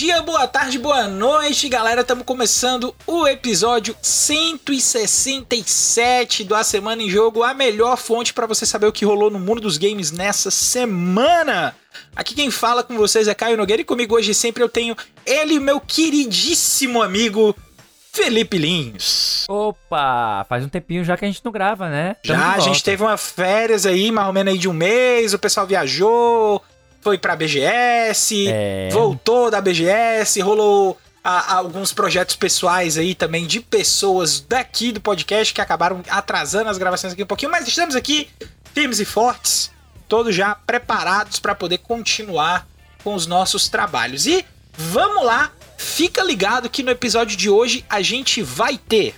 Bom dia, boa tarde, boa noite, galera. Estamos começando o episódio 167 do A Semana em Jogo, a melhor fonte para você saber o que rolou no mundo dos games nessa semana. Aqui quem fala com vocês é Caio Nogueira e comigo hoje sempre eu tenho ele, meu queridíssimo amigo Felipe Lins. Opa, faz um tempinho já que a gente não grava, né? Tamo já, a gente teve uma férias aí, mais ou menos aí de um mês, o pessoal viajou, foi pra BGS, é... voltou da BGS, rolou a, a alguns projetos pessoais aí também de pessoas daqui do podcast que acabaram atrasando as gravações aqui um pouquinho, mas estamos aqui firmes e fortes, todos já preparados para poder continuar com os nossos trabalhos. E vamos lá Fica ligado que no episódio de hoje a gente vai ter.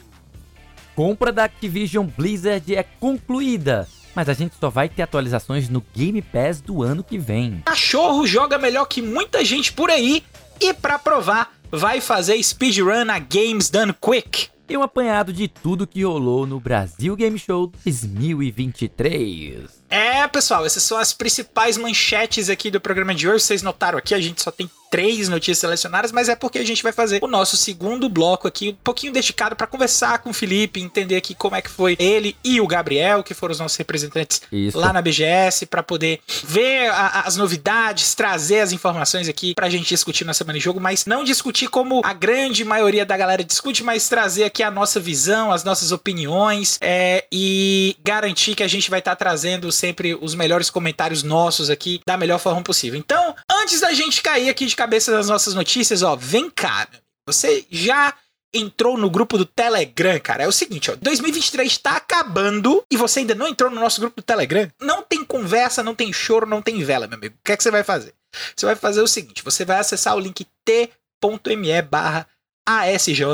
Compra da Activision Blizzard é concluída, mas a gente só vai ter atualizações no Game Pass do ano que vem. Cachorro joga melhor que muita gente por aí e para provar, vai fazer speedrun na Games Done Quick. E um apanhado de tudo que rolou no Brasil Game Show 2023. É, pessoal, essas são as principais manchetes aqui do programa de hoje. Vocês notaram aqui, a gente só tem três notícias selecionadas, mas é porque a gente vai fazer o nosso segundo bloco aqui, um pouquinho dedicado para conversar com o Felipe, entender aqui como é que foi ele e o Gabriel, que foram os nossos representantes Isso. lá na BGS, para poder ver a, as novidades, trazer as informações aqui pra gente discutir na semana de jogo, mas não discutir como a grande maioria da galera discute, mas trazer aqui a nossa visão, as nossas opiniões é, e garantir que a gente vai estar tá trazendo sempre os melhores comentários nossos aqui da melhor forma possível. Então, antes da gente cair aqui de cabeça das nossas notícias, ó, vem cá, você já entrou no grupo do Telegram, cara, é o seguinte, ó, 2023 tá acabando e você ainda não entrou no nosso grupo do Telegram, não tem conversa, não tem choro, não tem vela, meu amigo. O que é que você vai fazer? Você vai fazer o seguinte, você vai acessar o link t.me barra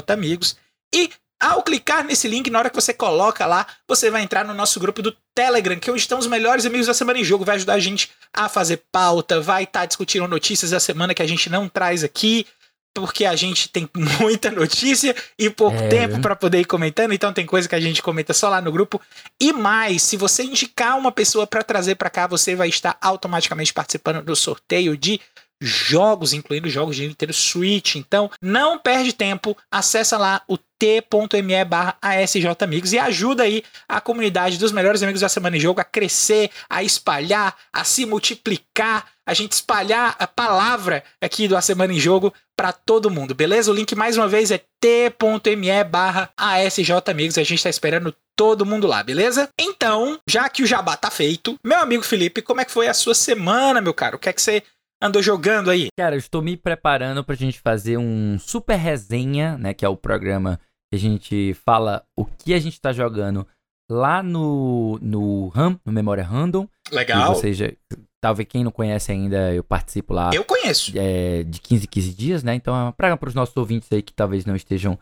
amigos e ao clicar nesse link, na hora que você coloca lá, você vai entrar no nosso grupo do Telegram, que é onde estão os melhores amigos da semana em jogo. Vai ajudar a gente a fazer pauta, vai estar tá discutindo notícias da semana que a gente não traz aqui, porque a gente tem muita notícia e pouco é. tempo para poder ir comentando, então tem coisa que a gente comenta só lá no grupo. E mais, se você indicar uma pessoa para trazer para cá, você vai estar automaticamente participando do sorteio de jogos, incluindo jogos de Nintendo Switch. Então, não perde tempo, acessa lá o t.me barra asjamigos e ajuda aí a comunidade dos melhores amigos da Semana em Jogo a crescer, a espalhar, a se multiplicar, a gente espalhar a palavra aqui do A Semana em Jogo para todo mundo, beleza? O link mais uma vez é t.me barra asjamigos, a gente tá esperando todo mundo lá, beleza? Então, já que o jabá tá feito, meu amigo Felipe, como é que foi a sua semana, meu caro? O que é que você andou jogando aí? Cara, eu estou me preparando pra gente fazer um super resenha, né? Que é o programa que a gente fala o que a gente tá jogando lá no, no RAM, no Memória Random. Legal. Ou seja, talvez quem não conhece ainda, eu participo lá. Eu conheço. É, de 15 em 15 dias, né? Então, para os nossos ouvintes aí que talvez não estejam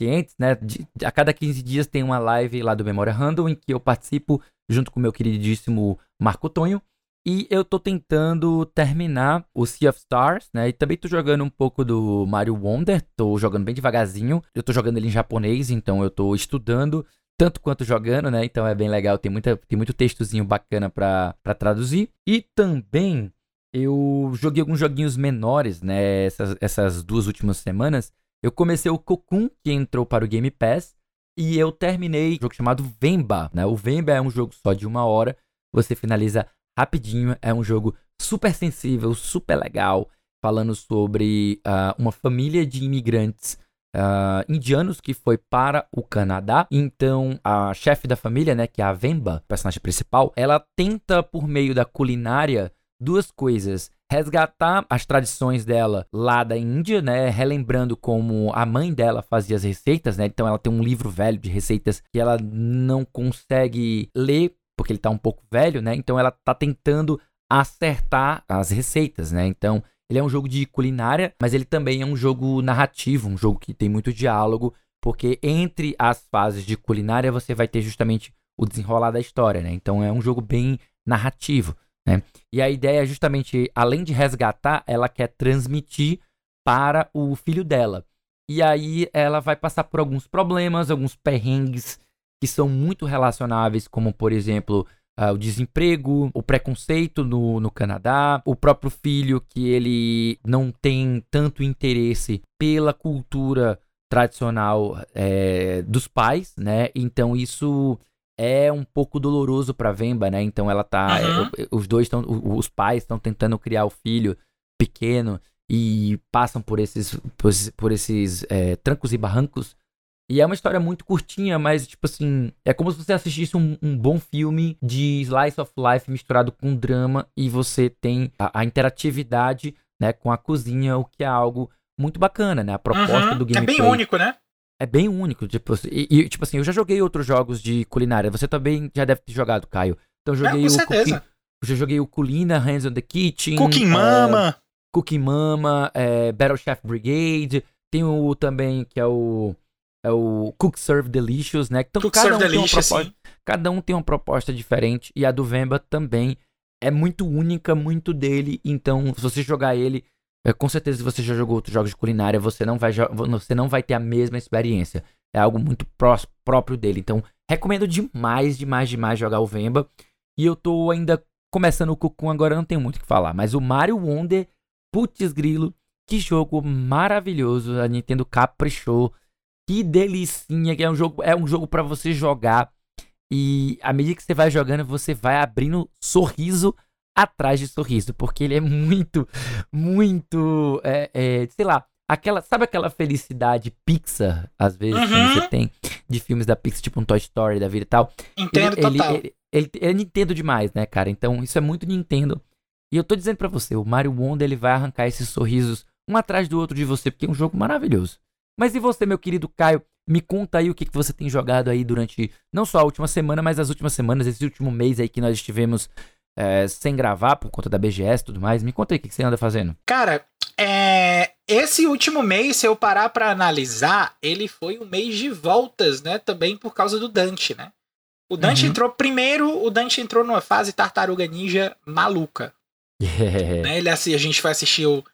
cientes, né? De, a cada 15 dias tem uma live lá do Memória Random em que eu participo junto com o meu queridíssimo Marco Tonho. E eu tô tentando terminar o Sea of Stars, né? E também tô jogando um pouco do Mario Wonder, tô jogando bem devagarzinho. Eu tô jogando ele em japonês, então eu tô estudando tanto quanto jogando, né? Então é bem legal, tem, muita, tem muito textozinho bacana pra, pra traduzir. E também eu joguei alguns joguinhos menores, né? Essas, essas duas últimas semanas. Eu comecei o Cocoon, que entrou para o Game Pass. E eu terminei um jogo chamado Vemba, né? O Vemba é um jogo só de uma hora. Você finaliza rapidinho. É um jogo super sensível, super legal, falando sobre uh, uma família de imigrantes uh, indianos que foi para o Canadá. Então, a chefe da família, né, que é a Vemba, personagem principal, ela tenta, por meio da culinária, duas coisas resgatar as tradições dela lá da Índia, né? Relembrando como a mãe dela fazia as receitas, né? Então ela tem um livro velho de receitas que ela não consegue ler porque ele tá um pouco velho, né? Então ela tá tentando acertar as receitas, né? Então, ele é um jogo de culinária, mas ele também é um jogo narrativo, um jogo que tem muito diálogo, porque entre as fases de culinária você vai ter justamente o desenrolar da história, né? Então é um jogo bem narrativo, né? E a ideia é justamente, além de resgatar, ela quer transmitir para o filho dela. E aí ela vai passar por alguns problemas, alguns perrengues que são muito relacionáveis, como por exemplo, uh, o desemprego, o preconceito no, no Canadá, o próprio filho que ele não tem tanto interesse pela cultura tradicional é, dos pais, né? Então isso é um pouco doloroso para Vemba, né? Então ela tá, uhum. é, os dois estão, os pais estão tentando criar o filho pequeno e passam por esses, por, por esses é, trancos e barrancos. E é uma história muito curtinha, mas, tipo assim, é como se você assistisse um, um bom filme de slice of life misturado com drama e você tem a, a interatividade, né, com a cozinha, o que é algo muito bacana, né? A proposta uhum. do gameplay. É bem único, né? É bem único, tipo, e, e, tipo assim, eu já joguei outros jogos de culinária. Você também já deve ter jogado, Caio. Então eu joguei é, com o certeza. já joguei o Culina, Hands on the Kitchen, Cooking é, Mama, Cooking Mama, é, Battle Chef Brigade, tem o também que é o é o Cook Serve Delicious, né? Então Cook cada um tem uma proposta, sim. cada um tem uma proposta diferente e a do Vemba também é muito única, muito dele. Então, se você jogar ele, é, com certeza se você já jogou outros jogos de culinária, você não vai você não vai ter a mesma experiência. É algo muito pró próprio dele. Então, recomendo demais, demais, demais jogar o Vemba. E eu tô ainda começando o Cocoon agora, não tenho muito o que falar, mas o Mario Wonder, putz grilo, que jogo maravilhoso, a Nintendo caprichou que delicinha, que é um jogo, é um jogo para você jogar e à medida que você vai jogando, você vai abrindo sorriso atrás de sorriso, porque ele é muito, muito, é, é, sei lá, aquela, sabe aquela felicidade Pixar, às vezes, uhum. que você tem de filmes da Pixar, tipo um Toy Story da vida e tal. Entendo ele, total. Ele, ele, ele, é Nintendo demais, né, cara? Então, isso é muito Nintendo. E eu tô dizendo para você, o Mario Wonder, ele vai arrancar esses sorrisos um atrás do outro de você, porque é um jogo maravilhoso. Mas e você, meu querido Caio? Me conta aí o que, que você tem jogado aí durante não só a última semana, mas as últimas semanas, esse último mês aí que nós estivemos é, sem gravar por conta da BGS e tudo mais. Me conta aí o que, que você anda fazendo. Cara, é, esse último mês, se eu parar para analisar, ele foi um mês de voltas, né? Também por causa do Dante, né? O Dante uhum. entrou primeiro, o Dante entrou numa fase Tartaruga Ninja maluca. Yeah. Né? Ele, assim, a gente foi assistir o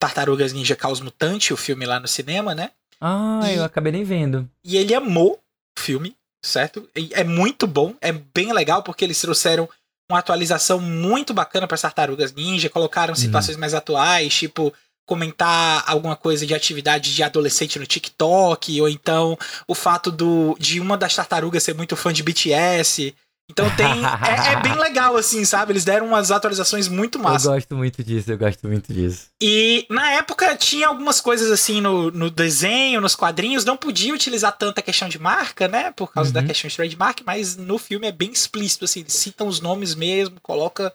Tartarugas Ninja Caos Mutante, o filme lá no cinema, né? Ah, e, eu acabei nem vendo. E ele amou o filme, certo? E é muito bom, é bem legal porque eles trouxeram uma atualização muito bacana para Tartarugas Ninja, colocaram situações uhum. mais atuais, tipo comentar alguma coisa de atividade de adolescente no TikTok, ou então o fato do, de uma das tartarugas ser muito fã de BTS. Então tem. é, é, bem legal, assim, sabe? Eles deram umas atualizações muito massas. Eu gosto muito disso, eu gosto muito disso. E na época tinha algumas coisas assim no, no desenho, nos quadrinhos, não podia utilizar tanta questão de marca, né? Por causa uhum. da questão de trademark, mas no filme é bem explícito, assim, eles citam os nomes mesmo, coloca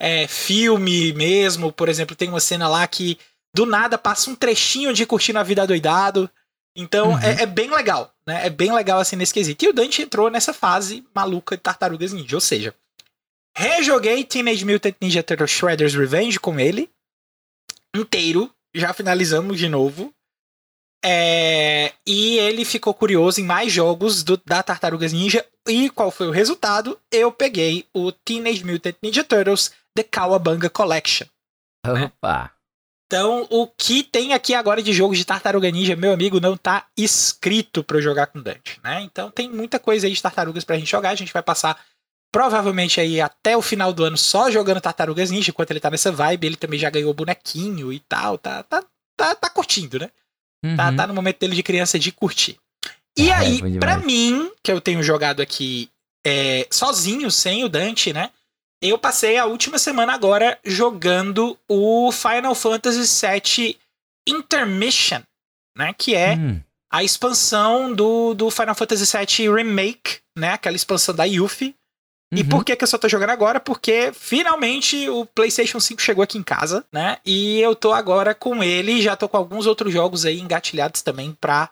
é, filme mesmo. Por exemplo, tem uma cena lá que do nada passa um trechinho de curtindo a vida doidado. Então uhum. é, é, bem legal, né? É bem legal assim nesse quesito. E o Dante entrou nessa fase maluca de Tartarugas Ninja, ou seja, rejoguei Teenage Mutant Ninja Turtles Shredder's Revenge com ele inteiro, já finalizamos de novo. É, e ele ficou curioso em mais jogos do, da Tartarugas Ninja. E qual foi o resultado? Eu peguei o Teenage Mutant Ninja Turtles The Cowabunga Collection. Opa! Então, o que tem aqui agora de jogos de Tartaruga Ninja, meu amigo, não tá escrito para eu jogar com Dante, né? Então tem muita coisa aí de Tartarugas pra gente jogar. A gente vai passar provavelmente aí até o final do ano só jogando Tartarugas Ninja, enquanto ele tá nessa vibe. Ele também já ganhou bonequinho e tal. Tá, tá, tá, tá curtindo, né? Tá, uhum. Tá, tá no momento dele de criança de curtir. E é, aí, para mim, que eu tenho jogado aqui é, sozinho, sem o Dante, né? Eu passei a última semana agora jogando o Final Fantasy VII Intermission, né? Que é hum. a expansão do, do Final Fantasy VII Remake, né? Aquela expansão da Yuffie. Uhum. E por que, que eu só tô jogando agora? Porque finalmente o PlayStation 5 chegou aqui em casa, né? E eu tô agora com ele, já tô com alguns outros jogos aí engatilhados também pra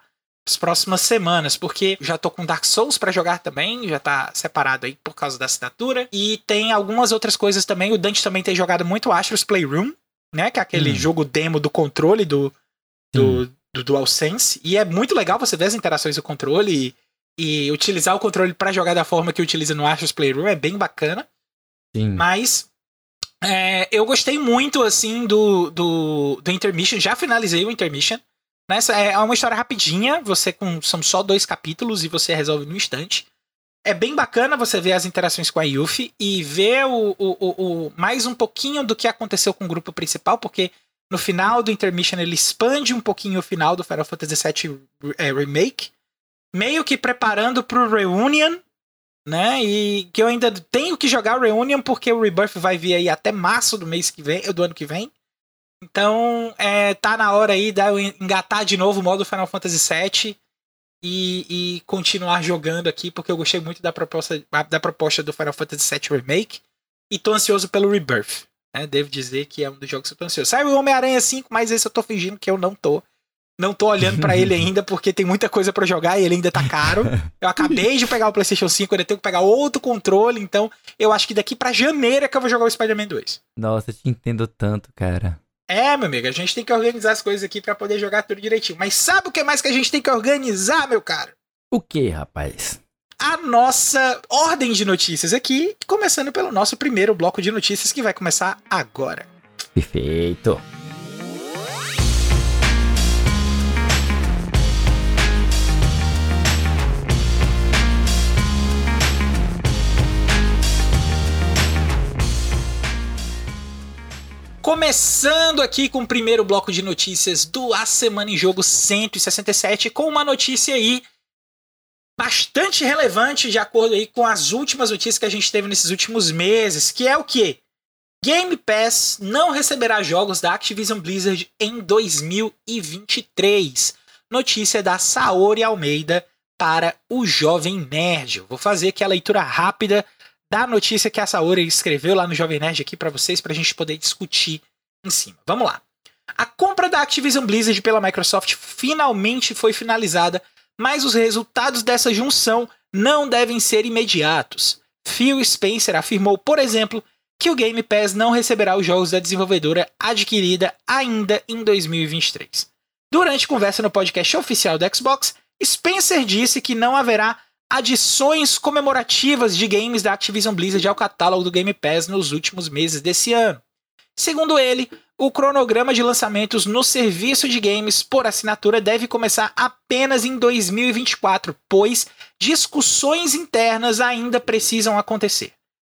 as próximas semanas, porque já tô com Dark Souls para jogar também, já tá separado aí por causa da assinatura. E tem algumas outras coisas também. O Dante também tem jogado muito Astro's Playroom, né? Que é aquele hum. jogo demo do controle do, do, do DualSense. E é muito legal você ver as interações do controle e, e utilizar o controle para jogar da forma que utiliza no Astro's Playroom. É bem bacana. Sim. Mas é, eu gostei muito, assim, do, do, do Intermission. Já finalizei o Intermission. Nessa é uma história rapidinha, você com são só dois capítulos e você resolve no instante. é bem bacana você ver as interações com a Yuffie e ver o, o, o, o, mais um pouquinho do que aconteceu com o grupo principal, porque no final do Intermission ele expande um pouquinho o final do Final Fantasy VII é, Remake, meio que preparando pro Reunion, né? E que eu ainda tenho que jogar o Reunion porque o Rebirth vai vir aí até março do mês que vem, do ano que vem. Então, é, tá na hora aí de eu engatar de novo o modo Final Fantasy VII e, e, continuar jogando aqui, porque eu gostei muito da proposta, da proposta do Final Fantasy VII Remake e tô ansioso pelo Rebirth. Né? Devo dizer que é um dos jogos que eu tô ansioso. Saiu o Homem-Aranha 5, mas esse eu tô fingindo que eu não tô. Não tô olhando para ele ainda, porque tem muita coisa para jogar e ele ainda tá caro. Eu acabei de pegar o PlayStation 5, ainda tenho que pegar outro controle, então eu acho que daqui para janeiro é que eu vou jogar o Spider-Man 2. Nossa, eu te entendo tanto, cara. É, meu amigo, a gente tem que organizar as coisas aqui para poder jogar tudo direitinho. Mas sabe o que mais que a gente tem que organizar, meu cara? O que, rapaz? A nossa ordem de notícias aqui, começando pelo nosso primeiro bloco de notícias que vai começar agora. Perfeito. Começando aqui com o primeiro bloco de notícias do A Semana em Jogo 167, com uma notícia aí bastante relevante de acordo aí com as últimas notícias que a gente teve nesses últimos meses, que é o que? Game Pass não receberá jogos da Activision Blizzard em 2023. Notícia da Saori Almeida para o Jovem Nerd. Eu vou fazer aqui a leitura rápida da notícia que a Saori escreveu lá no Jovem Nerd aqui para vocês, para a gente poder discutir em cima. Vamos lá. A compra da Activision Blizzard pela Microsoft finalmente foi finalizada, mas os resultados dessa junção não devem ser imediatos. Phil Spencer afirmou, por exemplo, que o Game Pass não receberá os jogos da desenvolvedora adquirida ainda em 2023. Durante conversa no podcast oficial do Xbox, Spencer disse que não haverá adições comemorativas de games da Activision Blizzard ao catálogo do Game Pass nos últimos meses desse ano. Segundo ele, o cronograma de lançamentos no serviço de games por assinatura deve começar apenas em 2024, pois discussões internas ainda precisam acontecer.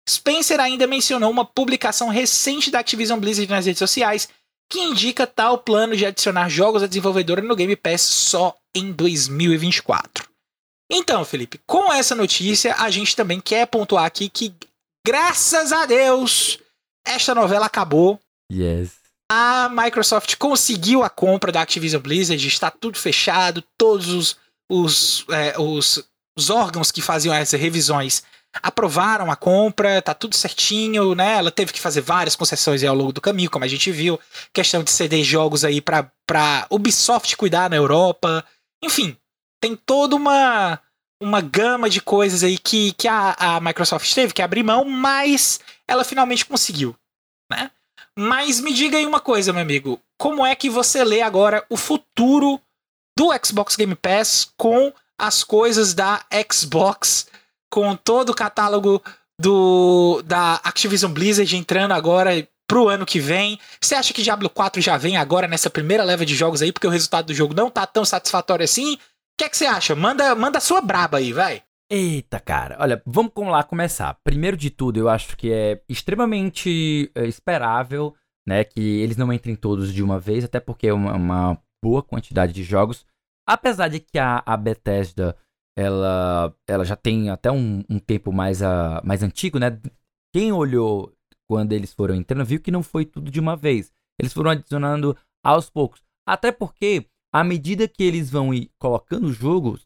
Spencer ainda mencionou uma publicação recente da Activision Blizzard nas redes sociais que indica tal plano de adicionar jogos da desenvolvedora no Game Pass só em 2024. Então, Felipe, com essa notícia, a gente também quer pontuar aqui que, graças a Deus, esta novela acabou. Yes. A Microsoft conseguiu a compra da Activision Blizzard, está tudo fechado, todos os, os, é, os, os órgãos que faziam essas revisões aprovaram a compra, tá tudo certinho, né? Ela teve que fazer várias concessões ao longo do caminho, como a gente viu, questão de ceder jogos aí para Ubisoft cuidar na Europa, enfim, tem toda uma uma gama de coisas aí que, que a, a Microsoft teve que abrir mão, mas ela finalmente conseguiu, né? Mas me diga aí uma coisa, meu amigo, como é que você lê agora o futuro do Xbox Game Pass com as coisas da Xbox, com todo o catálogo do da Activision Blizzard entrando agora pro ano que vem. Você acha que Diablo 4 já vem agora nessa primeira leva de jogos aí, porque o resultado do jogo não tá tão satisfatório assim? Que é que você acha? Manda, manda a sua braba aí, vai. Eita, cara. Olha, vamos lá começar. Primeiro de tudo, eu acho que é extremamente é, esperável, né, que eles não entrem todos de uma vez, até porque é uma, uma boa quantidade de jogos. Apesar de que a, a Bethesda, ela, ela já tem até um, um tempo mais, a, mais antigo, né? Quem olhou quando eles foram entrando viu que não foi tudo de uma vez. Eles foram adicionando aos poucos. Até porque à medida que eles vão ir colocando o jogo,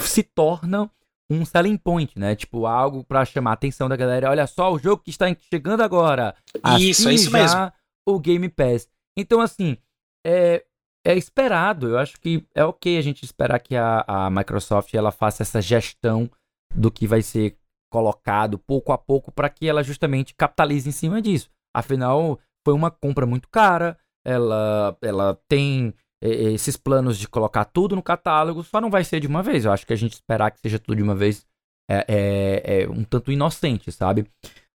se torna um selling point, né? Tipo, algo para chamar a atenção da galera. Olha só, o jogo que está chegando agora. Isso, é isso mesmo. O Game Pass. Então, assim, é, é esperado. Eu acho que é ok a gente esperar que a, a Microsoft ela faça essa gestão do que vai ser colocado pouco a pouco para que ela justamente capitalize em cima disso. Afinal, foi uma compra muito cara. Ela, ela tem esses planos de colocar tudo no catálogo só não vai ser de uma vez. Eu acho que a gente esperar que seja tudo de uma vez é, é, é um tanto inocente, sabe?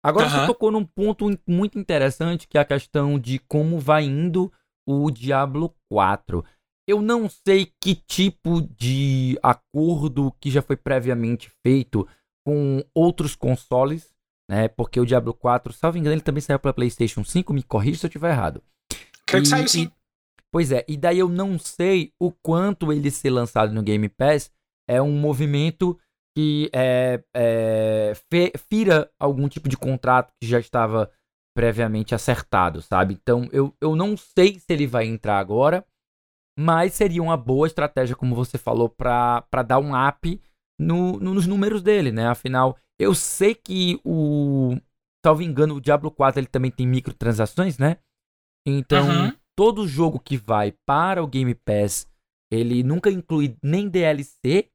Agora uhum. você tocou num ponto muito interessante que é a questão de como vai indo o Diablo 4. Eu não sei que tipo de acordo que já foi previamente feito com outros consoles, né? Porque o Diablo 4, salvo engano, ele também saiu para PlayStation 5, me corrija se eu estiver errado. Creio que saiu sim. Pois é, e daí eu não sei o quanto ele ser lançado no Game Pass é um movimento que é, é, fira algum tipo de contrato que já estava previamente acertado, sabe? Então eu, eu não sei se ele vai entrar agora, mas seria uma boa estratégia, como você falou, para dar um up no, no, nos números dele, né? Afinal, eu sei que o. Salvo engano, o Diablo 4 ele também tem microtransações, né? Então, uhum. Todo jogo que vai para o Game Pass, ele nunca inclui nem DLC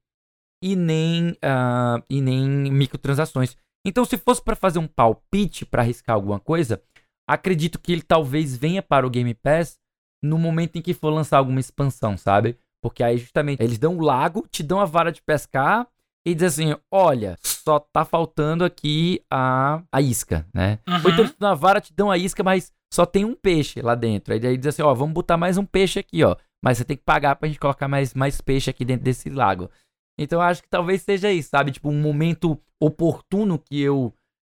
e nem, uh, e nem microtransações. Então, se fosse para fazer um palpite para arriscar alguma coisa, acredito que ele talvez venha para o Game Pass no momento em que for lançar alguma expansão, sabe? Porque aí justamente eles dão o lago, te dão a vara de pescar e dizem assim: olha, só tá faltando aqui a, a isca, né? Uhum. Ou então eles dão a vara, te dão a isca, mas só tem um peixe lá dentro. Aí, aí diz assim: ó, vamos botar mais um peixe aqui, ó. Mas você tem que pagar pra gente colocar mais, mais peixe aqui dentro desse lago. Então eu acho que talvez seja isso, sabe? Tipo, um momento oportuno que eu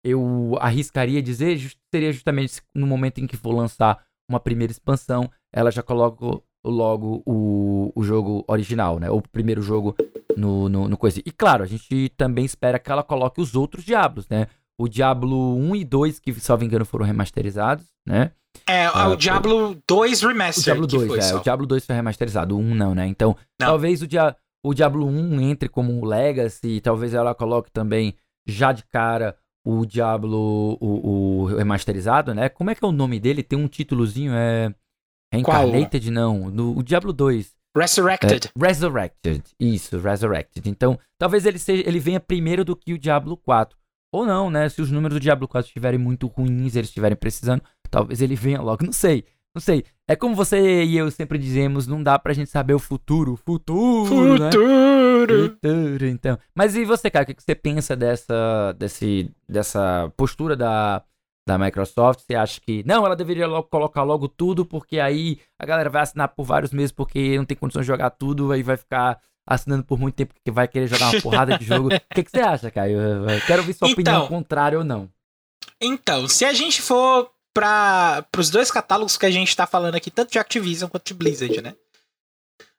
eu arriscaria dizer seria justamente no momento em que for lançar uma primeira expansão, ela já coloca logo o, o jogo original, né? O primeiro jogo no, no, no coisa. E claro, a gente também espera que ela coloque os outros Diablos, né? O Diablo 1 e 2, que, se não me engano, foram remasterizados, né? É, ah, o Diablo 2 Remastered. O Diablo 2, é. Só. O Diablo 2 foi remasterizado, o 1 não, né? Então, não. talvez o, Dia, o Diablo 1 entre como um Legacy, talvez ela coloque também já de cara o Diablo, o, o, remasterizado, né? Como é que é o nome dele? Tem um títulozinho, é... Reincarnated, Qual? não. No, o Diablo 2. Resurrected. É, Resurrected, isso, Resurrected. Então, talvez ele, seja, ele venha primeiro do que o Diablo 4. Ou não, né? Se os números do Diablo 4 estiverem muito ruins, eles estiverem precisando, talvez ele venha logo. Não sei. Não sei. É como você e eu sempre dizemos, não dá pra gente saber o futuro. Futuro! Né? Futuro! Né? Futuro, então. Mas e você, cara, o que você pensa dessa, desse, dessa postura da, da Microsoft? Você acha que não, ela deveria logo colocar logo tudo, porque aí a galera vai assinar por vários meses porque não tem condições de jogar tudo, aí vai ficar assinando por muito tempo porque vai querer jogar uma porrada de jogo. O que, que, você acha, Caio? Eu quero ouvir sua então, opinião contrária ou não. Então, se a gente for para os dois catálogos que a gente está falando aqui, tanto de Activision quanto de Blizzard, né?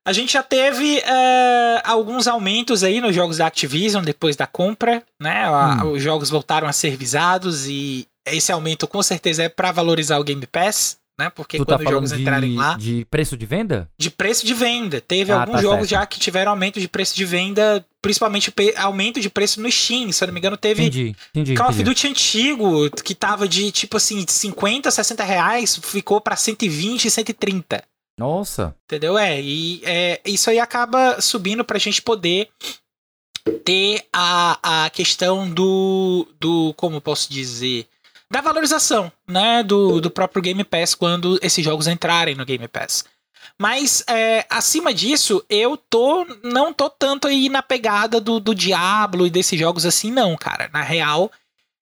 A gente já teve é, alguns aumentos aí nos jogos da Activision depois da compra, né? Hum. Os jogos voltaram a ser visados e esse aumento com certeza é para valorizar o Game Pass, né? Porque tu quando tá os jogos de, entrarem lá. De preço de venda? De preço de venda. Teve ah, alguns tá jogos certo. já que tiveram aumento de preço de venda, principalmente aumento de preço no Steam. Se eu não me engano, teve entendi, entendi, Call of Duty antigo, que tava de tipo assim, 50, 60 reais, ficou pra 120, 130. Nossa. Entendeu? É, e é, isso aí acaba subindo pra gente poder ter a, a questão do, do. Como posso dizer? Da valorização, né, do, do próprio Game Pass quando esses jogos entrarem no Game Pass. Mas é, acima disso, eu tô não tô tanto aí na pegada do, do Diablo e desses jogos assim, não, cara. Na real,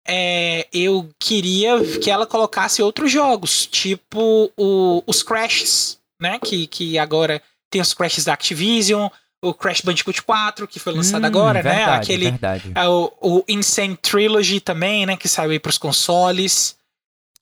é, eu queria que ela colocasse outros jogos, tipo o, os Crashes, né? Que, que agora tem os Crashes da Activision, o Crash Bandicoot 4, que foi lançado hum, agora, né? verdade, né? Aquele. Verdade. É, o, o Insane Trilogy também, né? Que saiu aí pros consoles.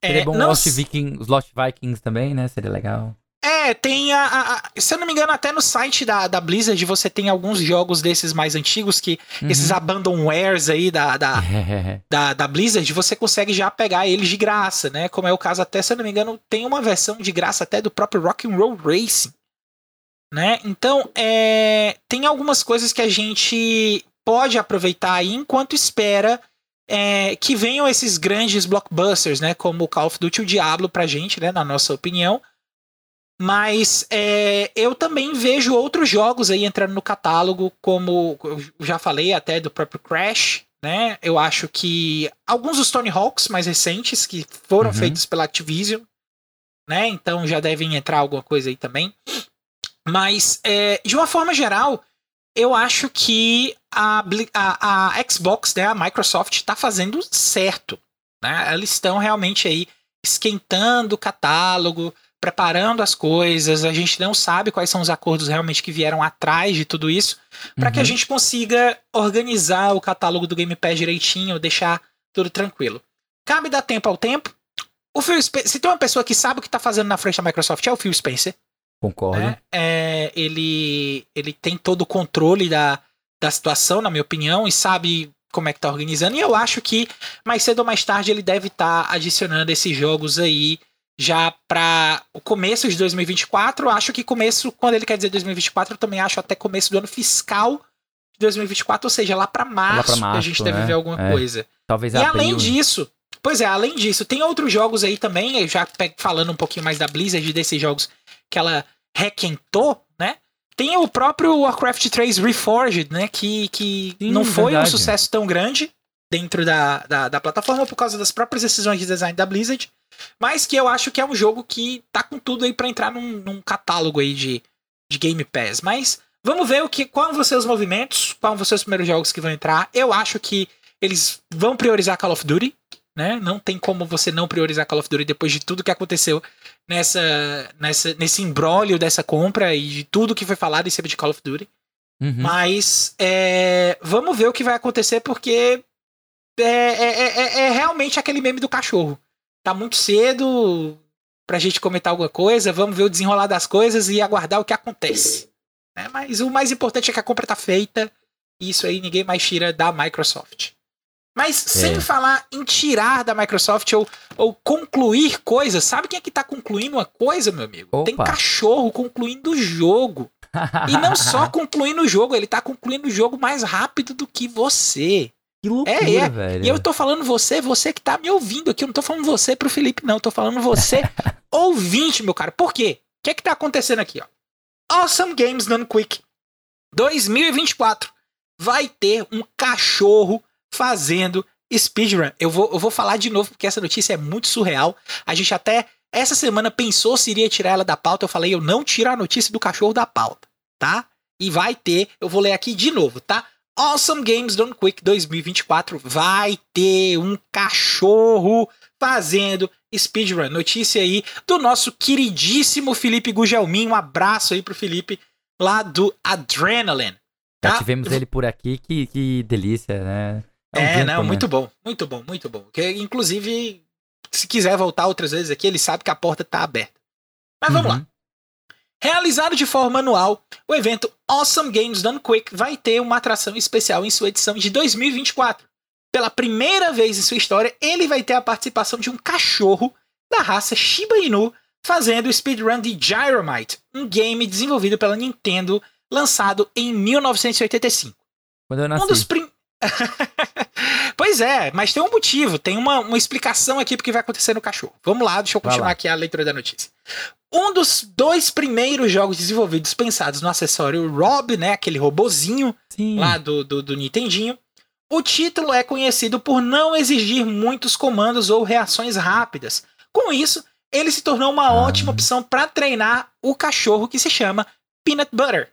Seria é, bom não... Lost Vikings, os Lost Vikings também, né? Seria legal. É, tem a, a, a, Se eu não me engano, até no site da, da Blizzard você tem alguns jogos desses mais antigos que. Uhum. Esses abandonwares aí da, da, da, da, Blizzard, você consegue já pegar eles de graça, né? Como é o caso até, se eu não me engano, tem uma versão de graça até do próprio Rock'n'Roll Racing né? Então, é, tem algumas coisas que a gente pode aproveitar aí enquanto espera é, que venham esses grandes blockbusters, né? Como o Call of Duty e o Diablo pra gente, né? Na nossa opinião. Mas é, eu também vejo outros jogos aí entrando no catálogo, como eu já falei até do próprio Crash, né? Eu acho que alguns dos Tony Hawks mais recentes, que foram uhum. feitos pela Activision, né? Então já devem entrar alguma coisa aí também. Mas, é, de uma forma geral, eu acho que a, a, a Xbox, né, a Microsoft, está fazendo certo. Né? Eles estão realmente aí esquentando o catálogo preparando as coisas, a gente não sabe quais são os acordos realmente que vieram atrás de tudo isso, para que a Uhum. gente consiga organizar o catálogo do Game Pass direitinho, deixar tudo tranquilo. Cabe dar tempo ao tempo. O Phil Spencer, se tem uma pessoa que sabe o que tá fazendo na frente da Microsoft, é o Phil Spencer. Concordo. né? É, ele, ele tem todo o controle da, da situação, na minha opinião, e sabe como é que tá organizando. E eu acho que mais cedo ou mais tarde ele deve estar adicionando esses jogos aí já para o começo de 2024. Eu acho que começo, quando ele quer dizer 2024, eu também acho até começo do ano fiscal de 2024, ou seja, lá para março, a gente deve né? ver alguma É. coisa. Talvez E além disso, pois é, além disso, tem outros jogos aí também, já falando um pouquinho mais da Blizzard, desses jogos que ela requentou, né? Tem o próprio Warcraft 3 Reforged, né? Que, que Sim, não foi verdade. um sucesso tão grande dentro da, da, da plataforma por causa das próprias decisões de design da Blizzard, mas que eu acho que é um jogo que tá com tudo aí pra entrar num, num catálogo aí de, de Game Pass. Mas vamos ver o que, quais vão ser os movimentos, quais vão ser os primeiros jogos que vão entrar. Eu acho que eles vão priorizar Call of Duty, né? Não tem como você não priorizar Call of Duty depois de tudo que aconteceu nessa, nessa nesse embrólio dessa compra e de tudo que foi falado em cima de Call of Duty. Uhum. Mas é, vamos ver o que vai acontecer porque é, é, é- é realmente aquele meme do cachorro. Tá muito cedo pra gente comentar alguma coisa, vamos ver o desenrolar das coisas e aguardar o que acontece. né? Mas o mais importante é que a compra tá feita e isso aí ninguém mais tira da Microsoft. Mas sem falar em tirar da Microsoft ou, ou concluir coisas, sabe quem é que tá concluindo uma coisa, meu amigo? Tem Opa. cachorro concluindo o jogo. E não só concluindo o jogo, ele tá concluindo o jogo mais rápido do que você. Que loucura, É, é. velho. E eu tô falando você, você que tá me ouvindo aqui. Eu não tô falando você pro Felipe, não. Eu tô falando você, ouvinte, meu cara. Por quê? O que é que tá acontecendo aqui, ó? Awesome Games Done Quick 2024 vai ter um cachorro fazendo speedrun. Eu vou, eu vou falar de novo porque essa notícia é muito surreal. A gente até essa semana pensou se iria tirar ela da pauta. Eu falei, eu não tiro a notícia do cachorro da pauta, tá? E vai ter, eu vou ler aqui de novo, tá? Awesome Games Done Quick 2024 vai ter um cachorro fazendo speedrun. Notícia aí do nosso queridíssimo Felipe Gugelmin. Um abraço aí pro Felipe lá do Adrenaline. Já Tá? tivemos ele por aqui, que, que delícia, né? Um É, não, muito bom, muito bom, muito bom. Que, inclusive, se quiser voltar outras vezes aqui, ele sabe que a porta tá aberta. Mas vamos Uhum. lá. Realizado de forma anual, o evento Awesome Games Done Quick vai ter uma atração especial em sua edição de 2024. Pela primeira vez em sua história, ele vai ter a participação de um cachorro da raça Shiba Inu fazendo o speedrun de Gyromite, um game desenvolvido pela Nintendo, lançado em 1985. Quando eu nasci. Um dos prim... pois é, mas tem um motivo, tem uma, uma explicação aqui porque vai acontecer no cachorro. Vamos lá, deixa eu Vai continuar lá. aqui a leitura da notícia. Um dos dois primeiros jogos desenvolvidos pensados no acessório Rob, né, aquele robozinho Sim. lá do, do, do Nintendinho, o título é conhecido por não exigir muitos comandos ou reações rápidas. Com isso, ele se tornou uma Ah. ótima opção para treinar o cachorro que se chama Peanut Butter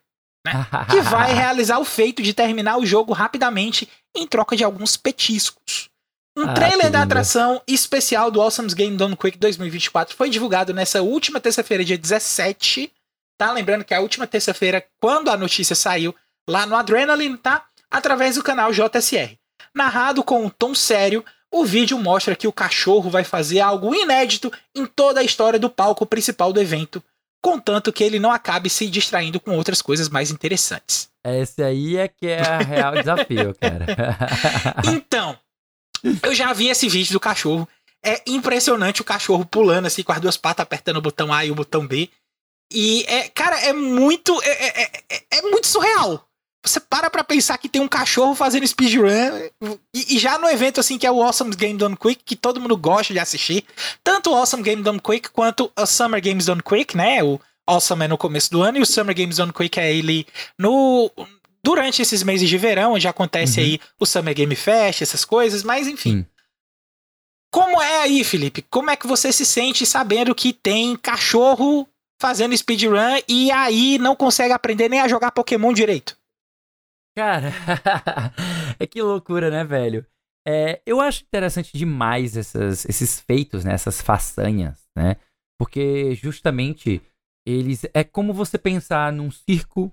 que vai realizar o feito de terminar o jogo rapidamente em troca de alguns petiscos. Um Ah, trailer da atração especial do Awesome's Game Done Quick 2024 foi divulgado nessa última terça-feira, dia 17. Tá? Lembrando que é a última terça-feira, quando a notícia saiu lá no Adrenaline, tá? Através do canal JSR. Narrado com um tom sério, o vídeo mostra que o cachorro vai fazer algo inédito em toda a história do palco principal do evento, contanto que ele não acabe se distraindo com outras coisas mais interessantes. Esse aí é que é a real desafio, cara. Então, eu já vi esse vídeo do cachorro. É impressionante o cachorro pulando assim com as duas patas apertando o botão A e o botão B. E é, cara, é muito é, é, é- é muito surreal. Você para pra pensar que tem um cachorro fazendo speedrun e, e já no evento assim que é o Awesome Game Done Quick, que todo mundo gosta de assistir, tanto o Awesome Game Done Quick quanto o Summer Games Done Quick, né? O Awesome é no começo do ano e o Summer Games Done Quick é ele no durante esses meses de verão, onde acontece Uhum. aí o Summer Game Fest, essas coisas, mas enfim. Sim. Como é aí, Felipe? Como é que você se sente sabendo que tem cachorro fazendo speedrun e aí não consegue aprender nem a jogar Pokémon direito? Cara, é que loucura, né, velho? É, eu acho interessante demais essas- esses feitos, né? Essas façanhas, né? Porque justamente eles. É como você pensar num circo,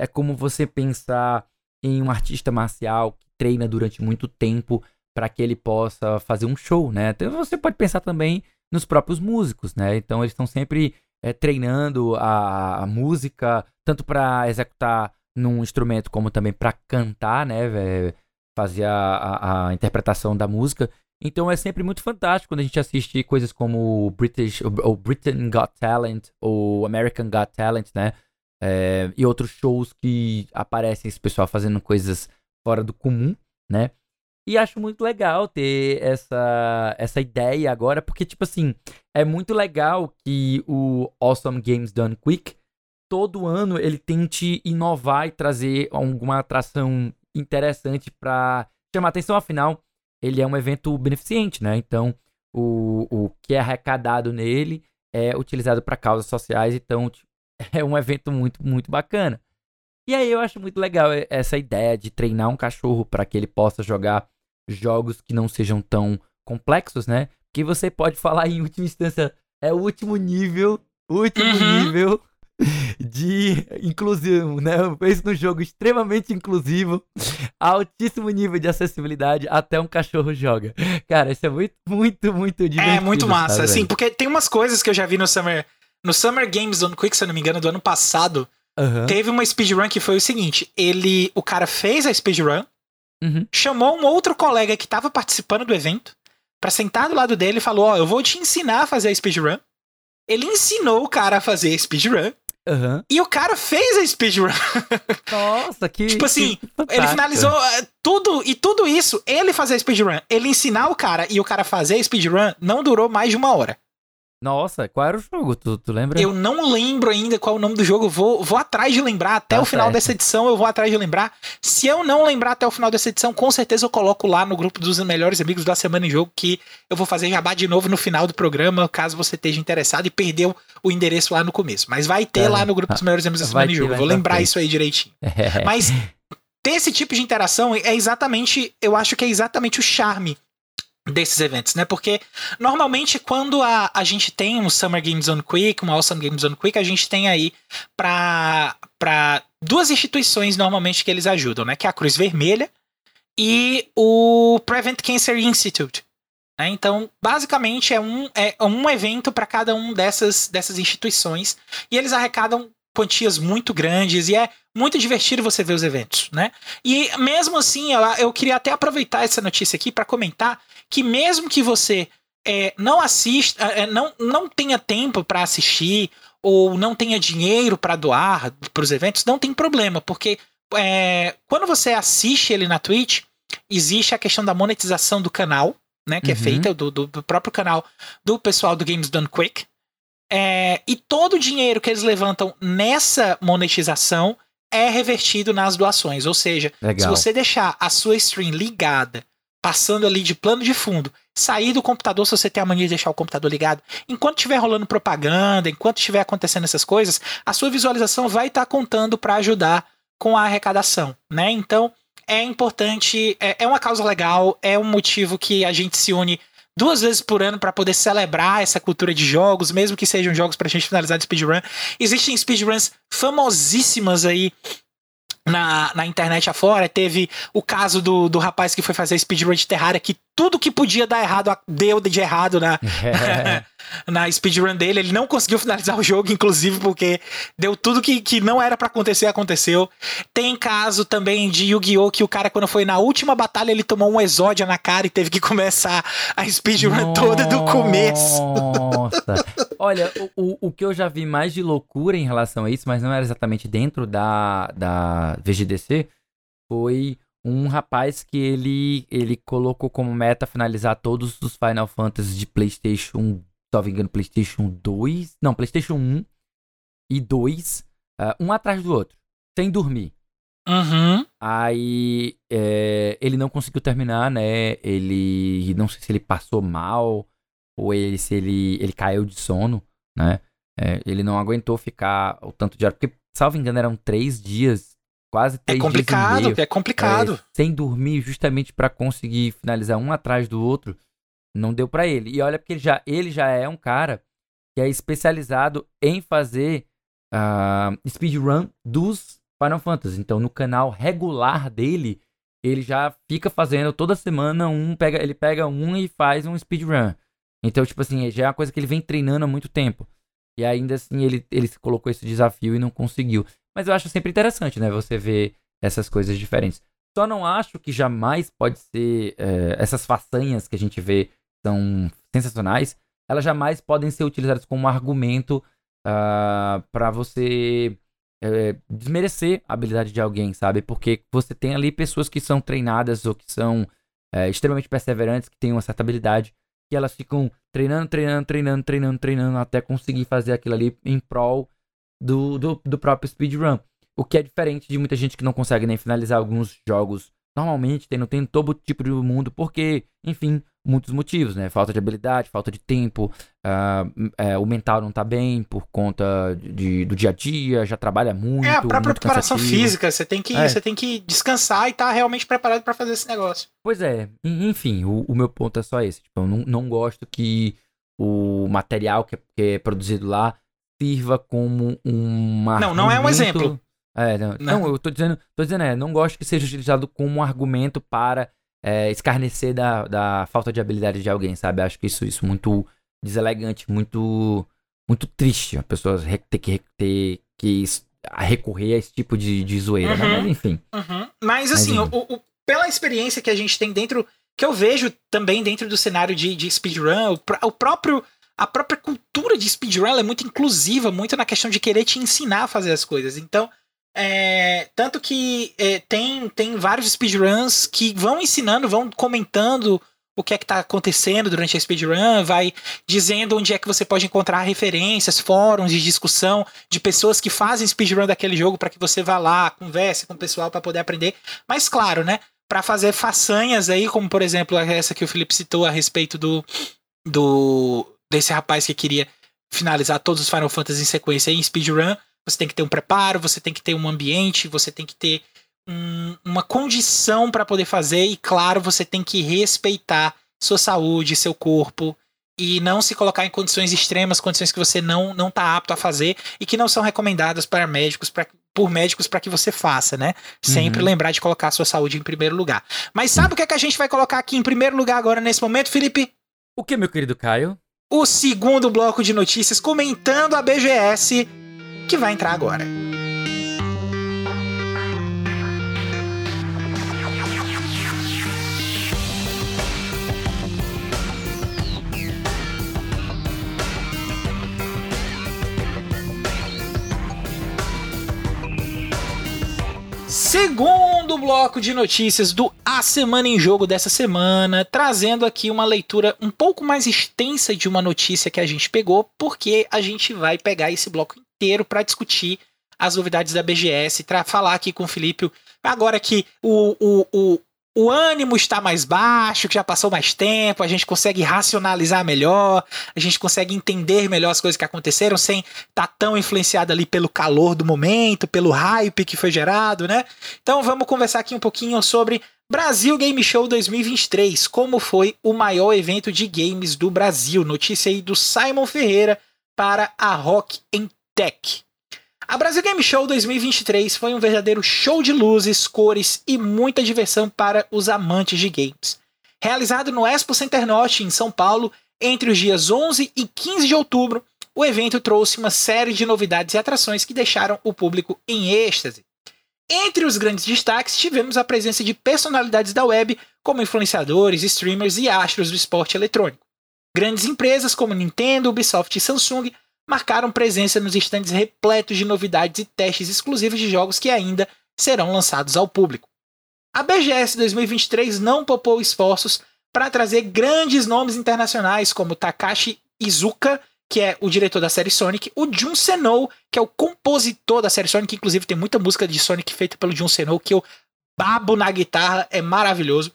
é como você pensar em um artista marcial que treina durante muito tempo para que ele possa fazer um show, né? Então você pode pensar também nos próprios músicos, né? Então eles estão sempre é, treinando a, a, música, tanto para executar num instrumento como também para cantar, né? Fazer a, a, a, interpretação da música. Então é sempre muito fantástico quando a gente assiste coisas como British, ou Britain Got Talent, ou American Got Talent, né? É, e outros shows que aparecem esse pessoal fazendo coisas fora do comum, né? E acho muito legal ter essa, essa ideia agora, porque, tipo assim, é muito legal que o Awesome Games Done Quick, todo ano, ele tente inovar e trazer alguma atração interessante para chamar atenção. Afinal, ele é um evento beneficente, né? Então, o, o que é arrecadado nele é utilizado para causas sociais, então é um evento muito, muito bacana. E aí eu acho muito legal essa ideia de treinar um cachorro para que ele possa jogar jogos que não sejam tão complexos, né? Que você pode falar em última instância é o último nível, último uhum. nível de inclusivo, né? Fez um jogo extremamente inclusivo, altíssimo nível de acessibilidade, até um cachorro joga. Cara, isso é muito, muito, muito divertido. É muito massa, tá, assim, porque tem umas coisas que eu já vi no Summer, no Summer Games on Quick, se eu não me engano, do ano passado, Uhum. Teve uma speedrun que foi o seguinte: ele. O cara fez a speedrun, uhum. chamou um outro colega que tava participando do evento pra sentar do lado dele e falou: Ó, oh, eu vou te ensinar a fazer a speedrun. Ele ensinou o cara a fazer a speedrun. Uhum. E o cara fez a speedrun. Nossa, que. tipo assim, que ele finalizou uh, tudo. E tudo isso, ele fazer a speedrun, ele ensinar o cara e o cara fazer a speedrun, não durou mais de uma hora. Nossa, qual era o jogo? Tu, tu lembra? Eu não lembro ainda qual é o nome do jogo. Vou, vou atrás de lembrar. Até tá o final certo. dessa edição eu vou atrás de lembrar. Se eu não lembrar até o final dessa edição, com certeza eu coloco lá no grupo dos melhores amigos da Semana em Jogo que eu vou fazer jabá de novo no final do programa, caso você esteja interessado e perdeu o endereço lá no começo. Mas vai ter é. lá no grupo dos melhores amigos da Semana em Jogo. Vou lembrar isso aí direitinho. É. Mas ter esse tipo de interação é exatamente, eu acho que é exatamente o charme desses eventos, né? Porque normalmente quando a, a gente tem um Summer Games on Quick, um Awesome Games on Quick, a gente tem aí para para duas instituições normalmente que eles ajudam, né? Que é a Cruz Vermelha e o Prevent Cancer Institute. Né? Então, basicamente é um, é um evento para cada um dessas, dessas instituições e eles arrecadam quantias muito grandes e é muito divertido você ver os eventos, né? E mesmo assim, eu, eu queria até aproveitar essa notícia aqui para comentar que mesmo que você é, não assista, é, não, não tenha tempo para assistir ou não tenha dinheiro para doar para os eventos, não tem problema, porque é, quando você assiste ele na Twitch, existe a questão da monetização do canal, né, que é uhum. é feita do, do, do, próprio canal do pessoal do Games Done Quick. É, e todo o dinheiro que eles levantam nessa monetização é revertido nas doações. Ou seja, Legal. se você deixar a sua stream ligada passando ali de plano de fundo, sair do computador se você tem a mania de deixar o computador ligado, enquanto estiver rolando propaganda, enquanto estiver acontecendo essas coisas, a sua visualização vai estar tá contando para ajudar com a arrecadação, né? Então é importante, é, é uma causa legal, é um motivo que a gente se une duas vezes por ano para poder celebrar essa cultura de jogos, mesmo que sejam jogos para a gente finalizar de speedrun. Existem speedruns famosíssimas aí na, na internet afora. Teve o caso do, do rapaz que foi fazer speedrun de Terraria, que tudo que podia dar errado deu de errado na, é. na speedrun dele. Ele não conseguiu finalizar o jogo, inclusive, porque deu tudo que, que não era para acontecer, aconteceu. Tem caso também de Yu-Gi-Oh! que o cara, quando foi na última batalha, ele tomou um exódia na cara e teve que começar a speedrun toda do começo. Nossa! Olha, o, o, o que eu já vi mais de loucura em relação a isso, mas não era exatamente dentro da, da VGDC, foi um rapaz que ele, ele colocou como meta finalizar todos os Final Fantasy de PlayStation, se me engano, PlayStation 2, não, PlayStation 1 e 2, uh, ah, um atrás do outro, sem dormir. Uhum. Aí é, ele não conseguiu terminar, né? Ele não sei se ele passou mal ou ele se ele ele caiu de sono, né? É, ele não aguentou ficar o tanto de hora porque, salvo engano, eram três dias quase é três É complicado, meio, é complicado. É, sem dormir, justamente para conseguir finalizar um atrás do outro, não deu para ele. E olha porque ele já, ele já é um cara que é especializado em fazer uh, speedrun dos Final Fantasy. Então, no canal regular dele, ele já fica fazendo toda semana um, pega, ele pega um e faz um speedrun. Então, tipo assim, já é uma coisa que ele vem treinando há muito tempo. E ainda assim, ele, ele se colocou esse desafio e não conseguiu. Mas eu acho sempre interessante, né? Você ver essas coisas diferentes. Só não acho que jamais pode ser. É, essas façanhas que a gente vê são sensacionais. Elas jamais podem ser utilizadas como argumento uh, ah, para você é, desmerecer a habilidade de alguém, sabe? Porque você tem ali pessoas que são treinadas ou que são é, extremamente perseverantes, que têm uma certa habilidade, que elas ficam treinando, treinando, treinando, treinando, treinando, até conseguir fazer aquilo ali em prol do, do, do próprio speedrun. O que é diferente de muita gente que não consegue nem finalizar alguns jogos normalmente, tem, não tem todo tipo de mundo, porque, enfim, muitos motivos, né? Falta de habilidade, falta de tempo, uh, é, o mental não tá bem por conta de, do dia a dia, já trabalha muito. É, a própria preparação cansativo. física, você tem que, é. você tem que descansar e estar tá realmente preparado para fazer esse negócio. Pois é, enfim, o, o, meu ponto é só esse. Tipo, eu não, não gosto que o material que é, que é produzido lá sirva como uma. Não, não é um exemplo. É, não, não. não, eu tô dizendo, tô dizendo, é, não gosto que seja utilizado como um argumento para é, escarnecer da, da falta de habilidade de alguém, sabe? Acho que isso, isso muito deselegante, muito muito triste a pessoa ter que, ter que recorrer a esse tipo de, de zoeira, né? uhum, né? Mas enfim. Uhum. Mas assim, Mas, o, o, pela experiência que a gente tem dentro, que eu vejo também dentro do cenário de, de speedrun, o, o próprio a própria cultura de speedrun é muito inclusiva, muito na questão de querer te ensinar a fazer as coisas. Então, é, tanto que é, tem, tem vários speedruns que vão ensinando, vão comentando o que é que está acontecendo durante a speedrun, vai dizendo onde é que você pode encontrar referências, fóruns de discussão de pessoas que fazem speedrun daquele jogo para que você vá lá, converse com o pessoal para poder aprender. Mas claro, né, para fazer façanhas aí, como por exemplo essa que o Felipe citou a respeito do do desse rapaz que queria finalizar todos os Final Fantasy em sequência em speedrun, você tem que ter um preparo, você tem que ter um ambiente, você tem que ter um, uma condição para poder fazer e, claro, você tem que respeitar sua saúde, seu corpo e não se colocar em condições extremas, condições que você não não está apto a fazer e que não são recomendadas para médicos pra, por médicos para que você faça, né? Sempre uhum. lembrar de colocar a sua saúde em primeiro lugar. Mas sabe o que, é que a gente vai colocar aqui em primeiro lugar agora nesse momento, Felipe? O que, meu querido Caio? O segundo bloco de notícias comentando a BGS que vai entrar agora. Segundo bloco de notícias do A Semana em Jogo dessa semana, trazendo aqui uma leitura um pouco mais extensa de uma notícia que a gente pegou, porque a gente vai pegar esse bloco inteiro para discutir as novidades da BGS, para falar aqui com o Felipe, agora que o, o, o, o ânimo está mais baixo, que já passou mais tempo, a gente consegue racionalizar melhor, a gente consegue entender melhor as coisas que aconteceram sem estar tá tão influenciado ali pelo calor do momento, pelo hype que foi gerado, né? Então vamos conversar aqui um pouquinho sobre Brasil Game Show 2023, como foi o maior evento de games do Brasil. Notícia aí do Simon Ferreira para a Rock em Tech. A Brasil Game Show 2023 foi um verdadeiro show de luzes, cores e muita diversão para os amantes de games. Realizado no Expo Center Norte, em São Paulo, entre os dias 11 e 15 de outubro, o evento trouxe uma série de novidades e atrações que deixaram o público em êxtase. Entre os grandes destaques, tivemos a presença de personalidades da web, como influenciadores, streamers e astros do esporte eletrônico. Grandes empresas como Nintendo, Ubisoft e Samsung marcaram presença nos estandes repletos de novidades e testes exclusivos de jogos que ainda serão lançados ao público. A BGS 2023 não poupou esforços para trazer grandes nomes internacionais como Takashi Izuka, que é o diretor da série Sonic, o Jun Senou, que é o compositor da série Sonic, inclusive tem muita música de Sonic feita pelo Jun Senou que eu babo na guitarra, é maravilhoso.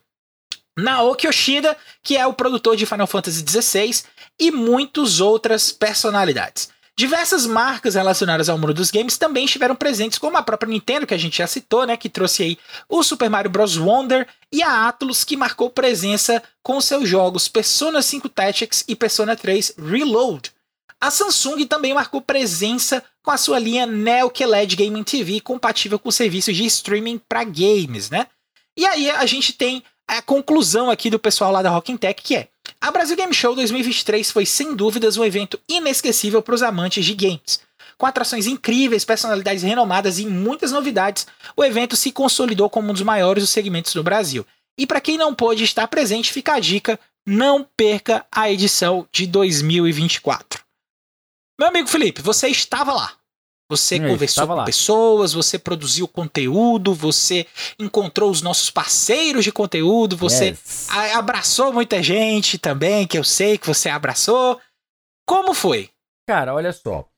Naoki Yoshida, que é o produtor de Final Fantasy XVI, e muitas outras personalidades. Diversas marcas relacionadas ao mundo dos games também estiveram presentes, como a própria Nintendo, que a gente já citou, né, que trouxe aí o Super Mario Bros. Wonder, e a Atlus, que marcou presença com seus jogos Persona 5 Tactics e Persona 3 Reload. A Samsung também marcou presença com a sua linha Neo QLED Gaming TV, compatível com serviços de streaming para games, né? E aí a gente tem a conclusão aqui do pessoal lá da Rocking Tech, que é a Brasil Game Show 2023 foi sem dúvidas um evento inesquecível para os amantes de games. Com atrações incríveis, personalidades renomadas e muitas novidades, o evento se consolidou como um dos maiores dos segmentos do Brasil. E para quem não pôde estar presente, fica a dica: não perca a edição de 2024. Meu amigo Felipe, você estava lá. Você Eu conversou com lá. pessoas, você produziu conteúdo, você encontrou os nossos parceiros de conteúdo, você yes. abraçou muita gente também, que eu sei que você abraçou. Como foi? Cara, olha só.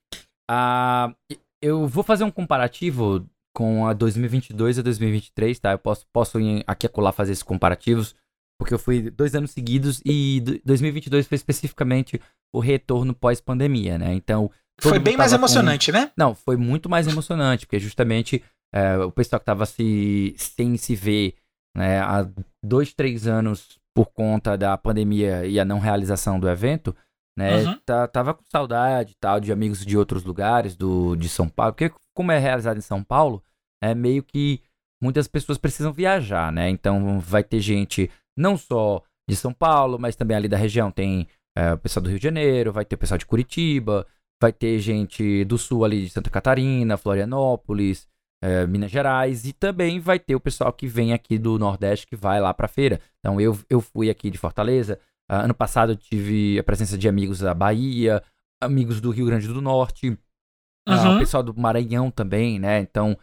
Uh, eu vou fazer um comparativo com a 2022 e 2023, tá? Eu posso, posso ir aqui e acolá fazer esses comparativos, porque eu fui dois anos seguidos e 2022 foi especificamente o retorno pós-pandemia, né? Então. Foi bem mais emocionante, com... né? Não, foi muito mais emocionante, porque justamente é, o pessoal que tava se, sem se ver né, há dois, três anos por conta da pandemia e a não realização do evento, né? Uhum. Tá, tava com saudade tal de amigos de outros lugares, do, de São Paulo, porque como é realizado em São Paulo, é meio que muitas pessoas precisam viajar, né? Então vai ter gente não só de São Paulo, mas também ali da região. Tem é, o pessoal do Rio de Janeiro, vai ter o pessoal de Curitiba, vai ter gente do sul ali de Santa Catarina, Florianópolis, é, Minas Gerais, e também vai ter o pessoal que vem aqui do Nordeste que vai lá pra feira. Então eu, eu fui aqui de Fortaleza, uh, ano passado eu tive a presença de amigos da Bahia, amigos do Rio Grande do Norte, uh, o uhum. pessoal do Maranhão também, né? Então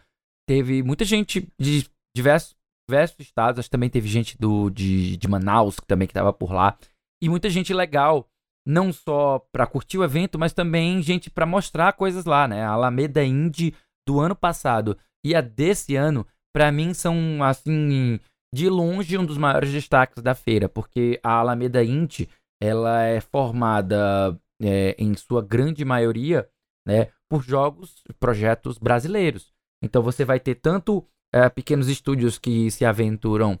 teve muita gente de diversos, diversos estados, acho que também teve gente do, de, de Manaus que também que tava por lá e muita gente legal, não só para curtir o evento, mas também gente para mostrar coisas lá, né? A Alameda Indie do ano passado e a desse ano, para mim são assim de longe um dos maiores destaques da feira, porque a Alameda Indie ela é formada é, em sua grande maioria, né, por jogos, projetos brasileiros. Então você vai ter tanto é, pequenos estúdios que se aventuram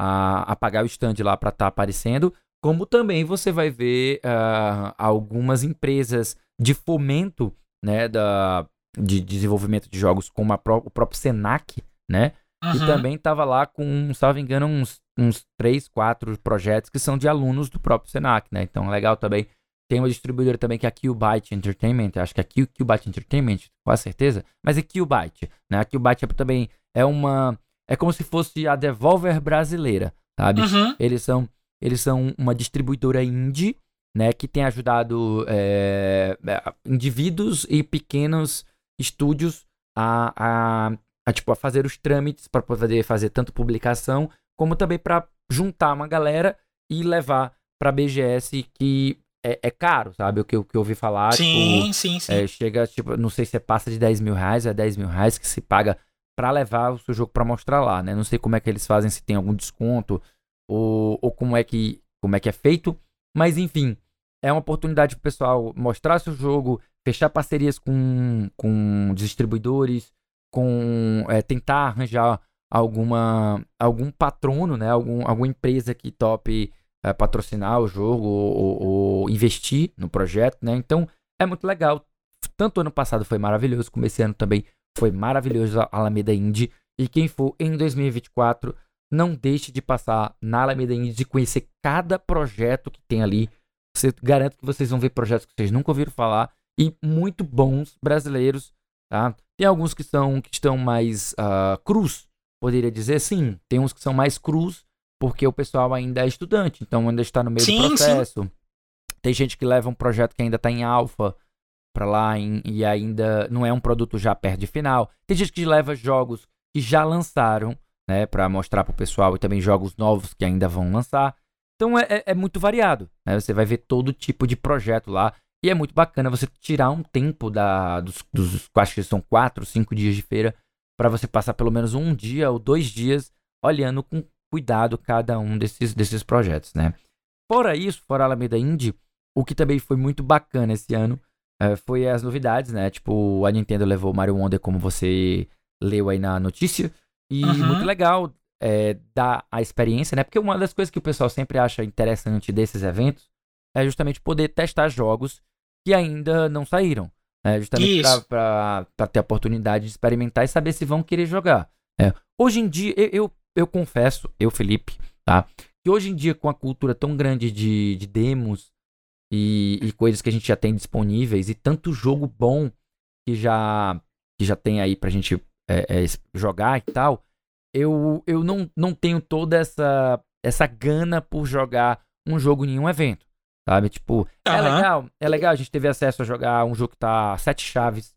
a, a pagar o stand lá para estar tá aparecendo, como também você vai ver uh, algumas empresas de fomento né, da, de desenvolvimento de jogos, como pró o próprio Senac, né? Uhum. E também estava lá com, se não me engano, uns, uns 3, 4 projetos que são de alunos do próprio Senac, né? Então, legal também. Tem uma distribuidora também que é a Qbyte Entertainment, acho que é a Qbyte Entertainment, com certeza, mas é Qbyte, né? A Qbyte é também é uma... É como se fosse a Devolver brasileira, sabe? Uhum. Eles são eles são uma distribuidora indie, né, que tem ajudado é, indivíduos e pequenos estúdios a, a, a, tipo, a fazer os trâmites para poder fazer tanto publicação, como também para juntar uma galera e levar para a BGS que é, é, caro, sabe? O que, o que eu ouvi falar. Sim, tipo, sim, sim. É, chega, tipo, não sei se é passa de 10 mil reais, é 10 mil reais que se paga para levar o seu jogo para mostrar lá, né? Não sei como é que eles fazem, se tem algum desconto, ou, ou como, é que, como é que é feito. Mas enfim, é uma oportunidade para o pessoal mostrar seu jogo, fechar parcerias com, com distribuidores, com é, tentar arranjar alguma algum patrono, né, algum, alguma empresa que tope é, patrocinar o jogo ou, ou, investir no projeto, né? Então é muito legal. Tanto ano passado foi maravilhoso, como esse ano também foi maravilhoso a Alameda Indie. E quem for em 2024 não deixe de passar na Alameda Indie, de conhecer cada projeto que tem ali. Você garanto que vocês vão ver projetos que vocês nunca ouviram falar e muito bons brasileiros, tá? Tem alguns que são que estão mais uh, cruz, poderia dizer, sim. Tem uns que são mais cruz, porque o pessoal ainda é estudante, então ainda está no meio sim, do processo. Sim. Tem gente que leva um projeto que ainda está em alfa para lá em, e ainda não é um produto já perto de final. Tem gente que leva jogos que já lançaram né, para mostrar para o pessoal e também jogos novos que ainda vão lançar. Então é, é, é muito variado, né? Você vai ver todo tipo de projeto lá e é muito bacana você tirar um tempo da, dos, dos acho que são quatro, cinco dias de feira para você passar pelo menos um dia ou dois dias olhando com cuidado cada um desses, desses projetos, né? Fora isso, fora a Alameda Indie, o que também foi muito bacana esse ano uh, foi as novidades, né? Tipo, a Nintendo levou Mario Wonder, como você leu aí na notícia. E uhum. muito legal é, dar a experiência, né? Porque uma das coisas que o pessoal sempre acha interessante desses eventos é justamente poder testar jogos que ainda não saíram. Né? Justamente para ter a oportunidade de experimentar e saber se vão querer jogar. É. Hoje em dia, eu, eu, eu, confesso, eu, Felipe, tá? Que hoje em dia, com a cultura tão grande de, de demos e, e coisas que a gente já tem disponíveis e tanto jogo bom que já, que já tem aí pra gente é, é, jogar e tal, eu, eu não, não tenho toda essa, essa gana por jogar um jogo em um evento. Sabe? Tipo, uhum. é legal, é legal. A gente teve acesso a jogar um jogo que tá sete chaves,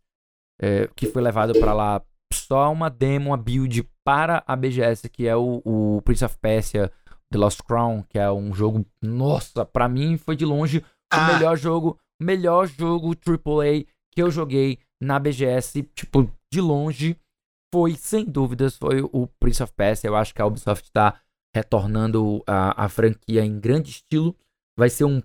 é, que foi levado para lá só uma demo, uma build para a BGS, que é o, o Prince of Persia The Lost Crown, que é um jogo, nossa, para mim foi de longe ah. o melhor jogo, melhor jogo AAA que eu joguei na BGS, tipo, de longe, foi sem dúvidas foi o Prince of Persia. Eu acho que a Ubisoft tá retornando a, a franquia em grande estilo. Vai ser um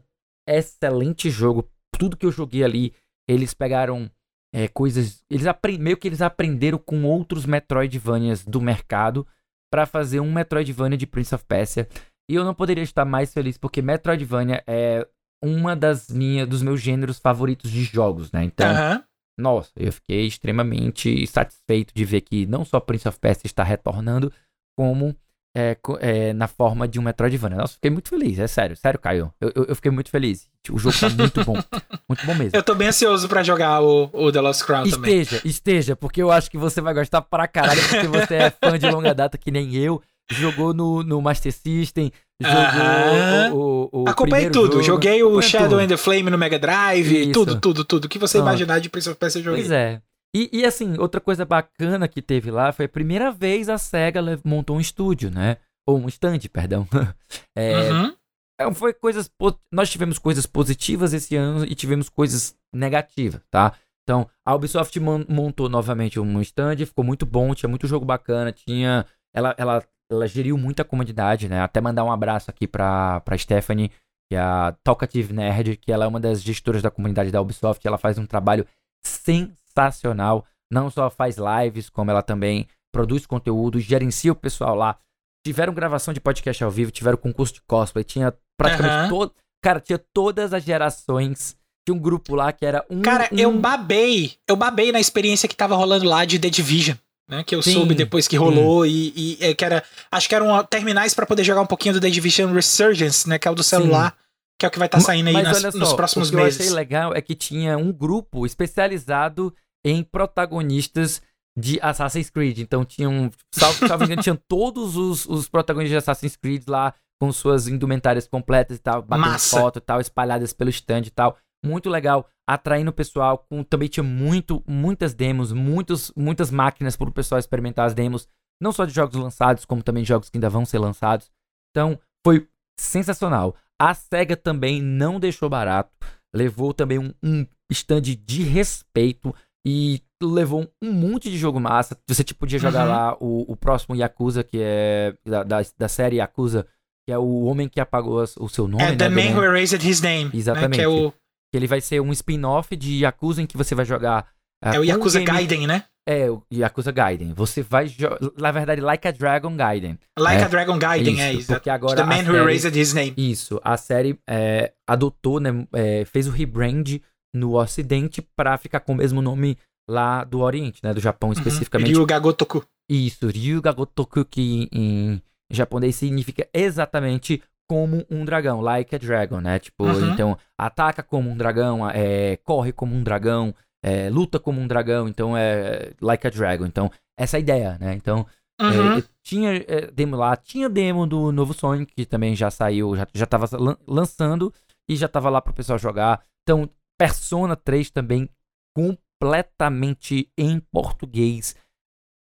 excelente jogo. Tudo que eu joguei ali, eles pegaram é, coisas. Eles meio que eles aprenderam com outros Metroidvanias do mercado para fazer um Metroidvania de Prince of Persia. E eu não poderia estar mais feliz porque Metroidvania é uma das minhas, dos meus gêneros favoritos de jogos, né? Então, uhum. Nossa, eu fiquei extremamente satisfeito de ver que não só Prince of Persia está retornando, como é, é, na forma de um Metroidvania. Nossa, fiquei muito feliz, é sério, sério, Caio. Eu, eu, eu fiquei muito feliz. O jogo tá muito bom. muito bom mesmo. Eu tô bem ansioso pra jogar o, o The Lost Crown esteja, também. Esteja, esteja, porque eu acho que você vai gostar pra caralho, porque você é fã de longa data que nem eu. Jogou no, no Master System, jogou uh -huh. o, o, o Acompanhei tudo. Jogo. Joguei o Shadow tudo. and the Flame no Mega Drive, Isso. tudo, tudo, tudo. O que você ah. imaginar de Prince of Persia joguei. Pois é. E, e, assim, outra coisa bacana que teve lá foi a primeira vez a SEGA montou um estúdio, né? ou um stand, perdão. é, uhum. É, foi coisas. Nós tivemos coisas positivas esse ano e tivemos coisas negativas, tá? Então, a Ubisoft montou novamente um stand, ficou muito bom, tinha muito jogo bacana, tinha. Ela, ela, ela geriu muita comunidade, né? Até mandar um abraço aqui pra, pra Stephanie, que é a Talkative Nerd, que ela é uma das gestoras da comunidade da Ubisoft. Ela faz um trabalho sensacional. Não só faz lives, como ela também produz conteúdo, gerencia o pessoal lá tiveram gravação de podcast ao vivo, tiveram concurso de cosplay, tinha praticamente uhum. todo. Cara, tinha todas as gerações. Tinha um grupo lá que era um. Cara, um... eu babei. Eu babei na experiência que tava rolando lá de The Division. Né, que eu sim, soube depois que rolou e, e, e, que era acho que eram terminais para poder jogar um pouquinho do The Division Resurgence, né, que é o do celular, sim. que é o que vai estar tá saindo aí nas, só, nos próximos o que meses. O que eu achei legal é que tinha um grupo especializado em protagonistas de Assassin's Creed. Então tinham, salvo, salvo engano, tinham todos os, os protagonistas de Assassin's Creed lá com suas indumentárias completas e tal, batendo Massa. foto e tal, espalhadas pelo stand e tal. Muito legal, atraindo o pessoal. Com, também tinha muito, muitas demos, muitos, muitas máquinas para o pessoal experimentar as demos, não só de jogos lançados, como também de jogos que ainda vão ser lançados. Então, foi sensacional. A SEGA também não deixou barato, levou também um, um stand de respeito e levou um monte de jogo massa. Você tipo, podia jogar uhum. lá o, o próximo Yakuza, que é da, da, da, série Yakuza, que é o homem que apagou o seu nome. É, né, The Man Who Erased His Name. Exatamente. Né, que é o... Ele vai ser um spin-off de Yakuza em que você vai jogar. Uh, é o Yakuza um game... Gaiden, né? É, o Yakuza Gaiden. Você vai. Na verdade, Like a Dragon Gaiden. Like é, a Dragon Gaiden, isso, é isso. Porque agora. The Man Who série, Erased His Name. Isso. A série é, adotou, né? É, fez o rebrand no Ocidente para ficar com o mesmo nome lá do Oriente, né? Do Japão uhum. especificamente. Ryu Gagotoku. Isso, Ryu Gagotoku, que em japonês significa exatamente como um dragão, like a dragon, né? Tipo, uhum. então, ataca como um dragão, é, corre como um dragão, é, luta como um dragão, então é like a dragon. Então, essa é a ideia, né? Então, é, uhum. é, tinha demo lá, tinha demo do novo Sonic, que também já saiu, já, já tava lançando e já tava lá pro pessoal jogar. Então, Persona 3 também com completamente em português.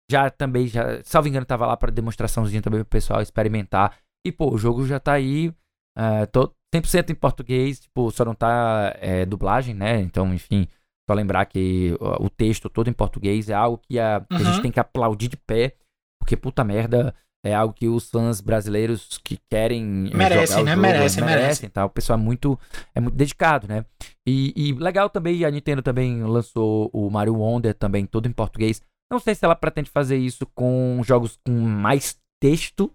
Já também, já, salvo engano, tava lá para demonstraçãozinha também pro pessoal experimentar. E, pô, o jogo já tá aí, uh, tô 100% em português, tipo, só não tá é, dublagem, né? Então, enfim, só lembrar que o, texto todo em português é algo que a, que a gente uhum. tem que aplaudir de pé, porque puta merda, é algo que os fãs brasileiros que querem merecem, né? Jogo, merecem, merecem. Tá? O pessoal é muito, é muito dedicado, né? E, e, legal também, a Nintendo também lançou o Mario Wonder também, todo em português. Não sei se ela pretende fazer isso com jogos com mais texto,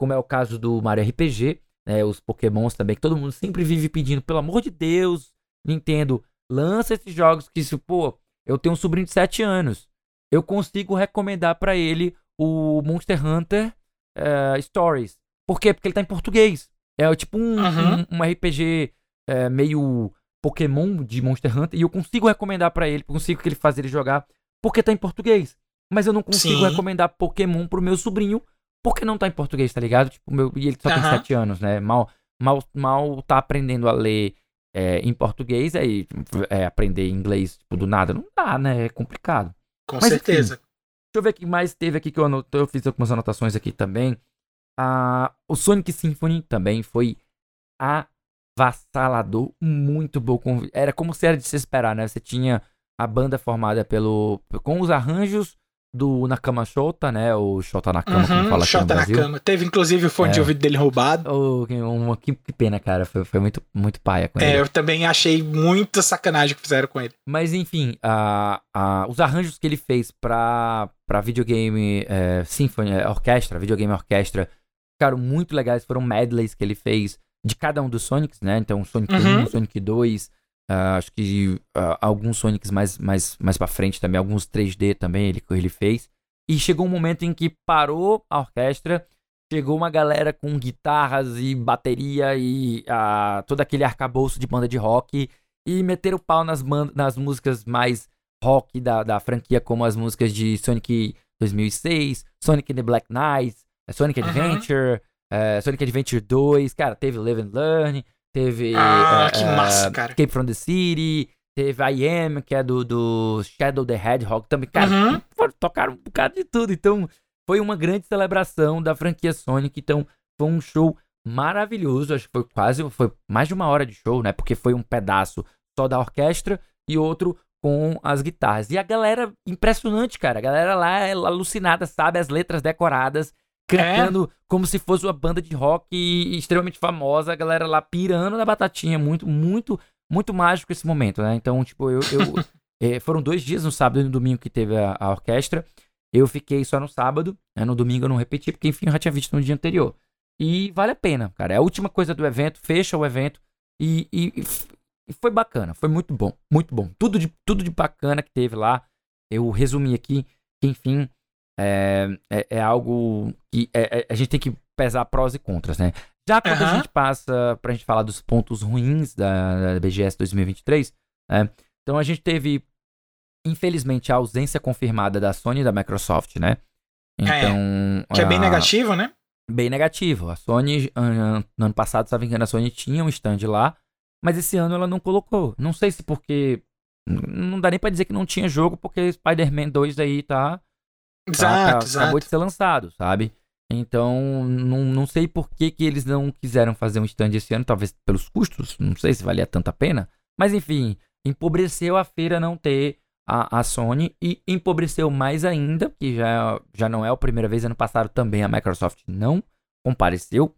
como é o caso do Mario RPG, né? Os Pokémons também, que todo mundo sempre vive pedindo, pelo amor de Deus, Nintendo, Lança esses jogos que, se, pô, eu tenho um sobrinho de 7 anos. Eu consigo recomendar para ele o Monster Hunter uh, Stories. Por quê? Porque ele tá em português. É tipo um, uhum. um, um RPG é, meio Pokémon de Monster Hunter. E eu consigo recomendar para ele, consigo que ele fazer ele jogar, porque tá em português. Mas eu não consigo Sim. recomendar Pokémon pro meu sobrinho, porque não tá em português, tá ligado? Tipo, meu, e ele só tem 7 anos, né? Mal, mal, mal tá aprendendo a ler é, em português, aí é, aprender inglês tipo, do nada. Não dá, né? É complicado. Com Mas, certeza. Enfim, deixa eu ver o que mais teve aqui que eu, anotei, eu fiz algumas anotações aqui também. Ah, o Sonic Symphony também foi avassalador, muito bom. Era como se era de se esperar, né? Você tinha a banda formada pelo com os arranjos do Nakama Shota, né? O Shota Nakama, uhum, como fala aqui Shota no Brasil. Nakama. Teve inclusive o fone é. de ouvido dele roubado. Oh, uma, que, que, pena, cara. Foi, foi muito, muito paia com é, ele. É, eu também achei muita sacanagem que fizeram com ele. Mas enfim, a, a, os arranjos que ele fez pra, pra videogame é, Symphony, é, orquestra, videogame orquestra, ficaram muito legais. Foram medleys que ele fez de cada um dos Sonics, né? Então, Sonic uhum. 1, Sonic 2, Uh, acho que uh, alguns Sonics mais, mais, mais pra frente também, alguns 3D também ele, ele fez. E chegou um momento em que parou a orquestra, chegou uma galera com guitarras e bateria e uh, todo aquele arcabouço de banda de rock e meteram o pau nas, nas músicas mais rock da, da franquia, como as músicas de Sonic 2006, Sonic the Black Knight, Sonic Adventure, uhum. Sonic Adventure 2, cara, teve Live and Learn, Teve. Ah, uh, que massa, cara. Escape from the City. Teve I Am, que é do, do Shadow the Hedgehog também. Cara, uhum. tocaram um bocado de tudo. Então, foi uma grande celebração da franquia Sonic. Então, foi um show maravilhoso. Acho que foi quase. Foi mais de uma hora de show, né? Porque foi um pedaço só da orquestra e outro com as guitarras. E a galera, impressionante, cara. A galera lá é alucinada, sabe as letras decoradas cantando é? como se fosse uma banda de rock extremamente famosa, a galera lá pirando na batatinha, muito, muito, muito mágico esse momento, né? Então, tipo, eu, eu é, foram dois dias, no sábado e no domingo que teve a, a orquestra, eu fiquei só no sábado, né? no domingo eu não repeti, porque enfim, eu já tinha visto no dia anterior. E vale a pena, cara, é a última coisa do evento, fecha o evento e, e, e foi bacana, foi muito bom, muito bom. Tudo de, tudo de bacana que teve lá, eu resumi aqui, que enfim, é, é, é algo que é, é, a gente tem que pesar prós e contras, né? Já quando uhum. a gente passa pra gente falar dos pontos ruins da, da BGS 2023, né? Então a gente teve, infelizmente, a ausência confirmada da Sony e da Microsoft, né? É, então. Que é bem negativo, né? Bem negativo. A Sony, no ano passado, se não a Sony tinha um stand lá, mas esse ano ela não colocou. Não sei se porque. Não dá nem pra dizer que não tinha jogo, porque Spider-Man 2 aí tá Exato, exato. Acabou de ser lançado, sabe? Então, não, não sei por que, que eles não quiseram fazer um stand esse ano, talvez pelos custos, não sei se valia tanta pena. Mas enfim, empobreceu a feira não ter a, a Sony e empobreceu mais ainda, que já, já não é a primeira vez, ano passado também a Microsoft não compareceu.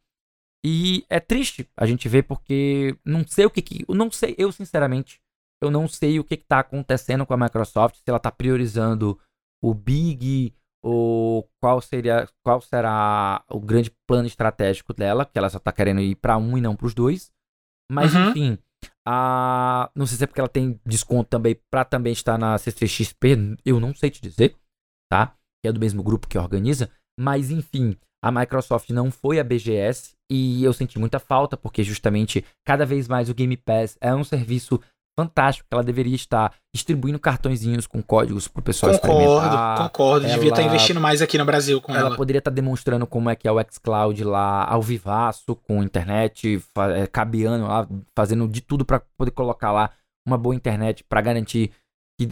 E é triste a gente ver porque não sei o que, que não sei, eu sinceramente, eu não sei o que está acontecendo com a Microsoft, se ela está priorizando o Big, ou qual seria, qual será o grande plano estratégico dela, que ela só tá querendo ir para um e não para os dois. Mas uhum. enfim, a não sei se é porque ela tem desconto também para também estar na CCXP, eu não sei te dizer, tá? Que é do mesmo grupo que organiza, mas enfim, a Microsoft não foi a BGS e eu senti muita falta porque justamente cada vez mais o Game Pass é um serviço fantástico que ela deveria estar distribuindo cartõezinhos com códigos pro pessoal concordo, experimentar. Concordo, ela, devia estar investindo mais aqui no Brasil com ela. Ela poderia estar demonstrando como é que é o xCloud lá ao vivaço, com internet, é, cabeando lá, fazendo de tudo para poder colocar lá uma boa internet para garantir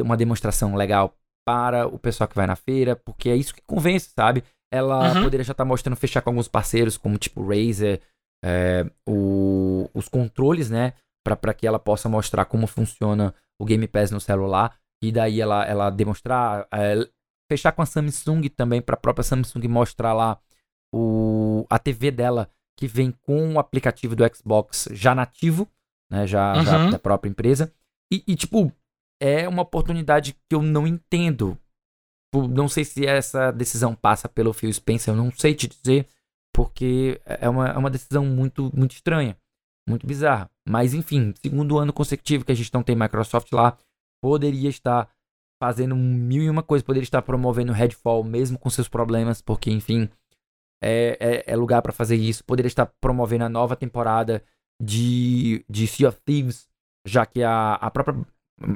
uma demonstração legal para o pessoal que vai na feira, porque é isso que convence, sabe? Ela uhum. poderia já estar mostrando fechar com alguns parceiros, como tipo Razer, é, o, os controles, né? Para que ela possa mostrar como funciona o Game Pass no celular e daí ela, ela demonstrar, é, fechar com a Samsung também para a própria Samsung mostrar lá o, a TV dela que vem com o aplicativo do Xbox já nativo, né, já, uhum. já da própria empresa. E, e, tipo, é uma oportunidade que eu não entendo. Não sei se essa decisão passa pelo Phil Spencer, eu não sei te dizer, porque é uma, é uma decisão muito, muito estranha. Muito bizarra. Mas enfim, segundo ano consecutivo que a gente não tem Microsoft lá, poderia estar fazendo mil e uma coisa, poderia estar promovendo Redfall mesmo com seus problemas, porque enfim, é, é, é lugar para fazer isso. Poderia estar promovendo a nova temporada de, de Sea of Thieves, já que a, a, própria,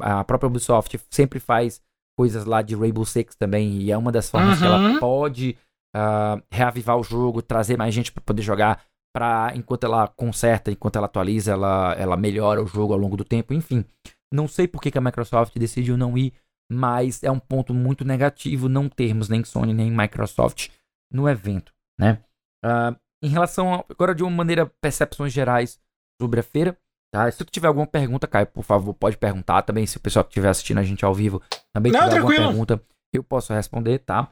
a própria Ubisoft sempre faz coisas lá de Rainbow Six também, e é uma das formas uhum. que ela uhum. pode uh, reavivar o jogo, trazer mais gente para poder jogar, para enquanto ela conserta, enquanto ela atualiza, ela, ela melhora o jogo ao longo do tempo, enfim. Não sei por que, que a Microsoft decidiu não ir, mas é um ponto muito negativo não termos nem Sony nem Microsoft no evento, né? Uh, em relação a, agora de uma maneira percepções gerais sobre a feira, tá? Se tu tiver alguma pergunta, Caio, por favor, pode perguntar também. Se o pessoal que estiver assistindo a gente ao vivo também não, tiver tranquilo. alguma pergunta, eu posso responder, tá?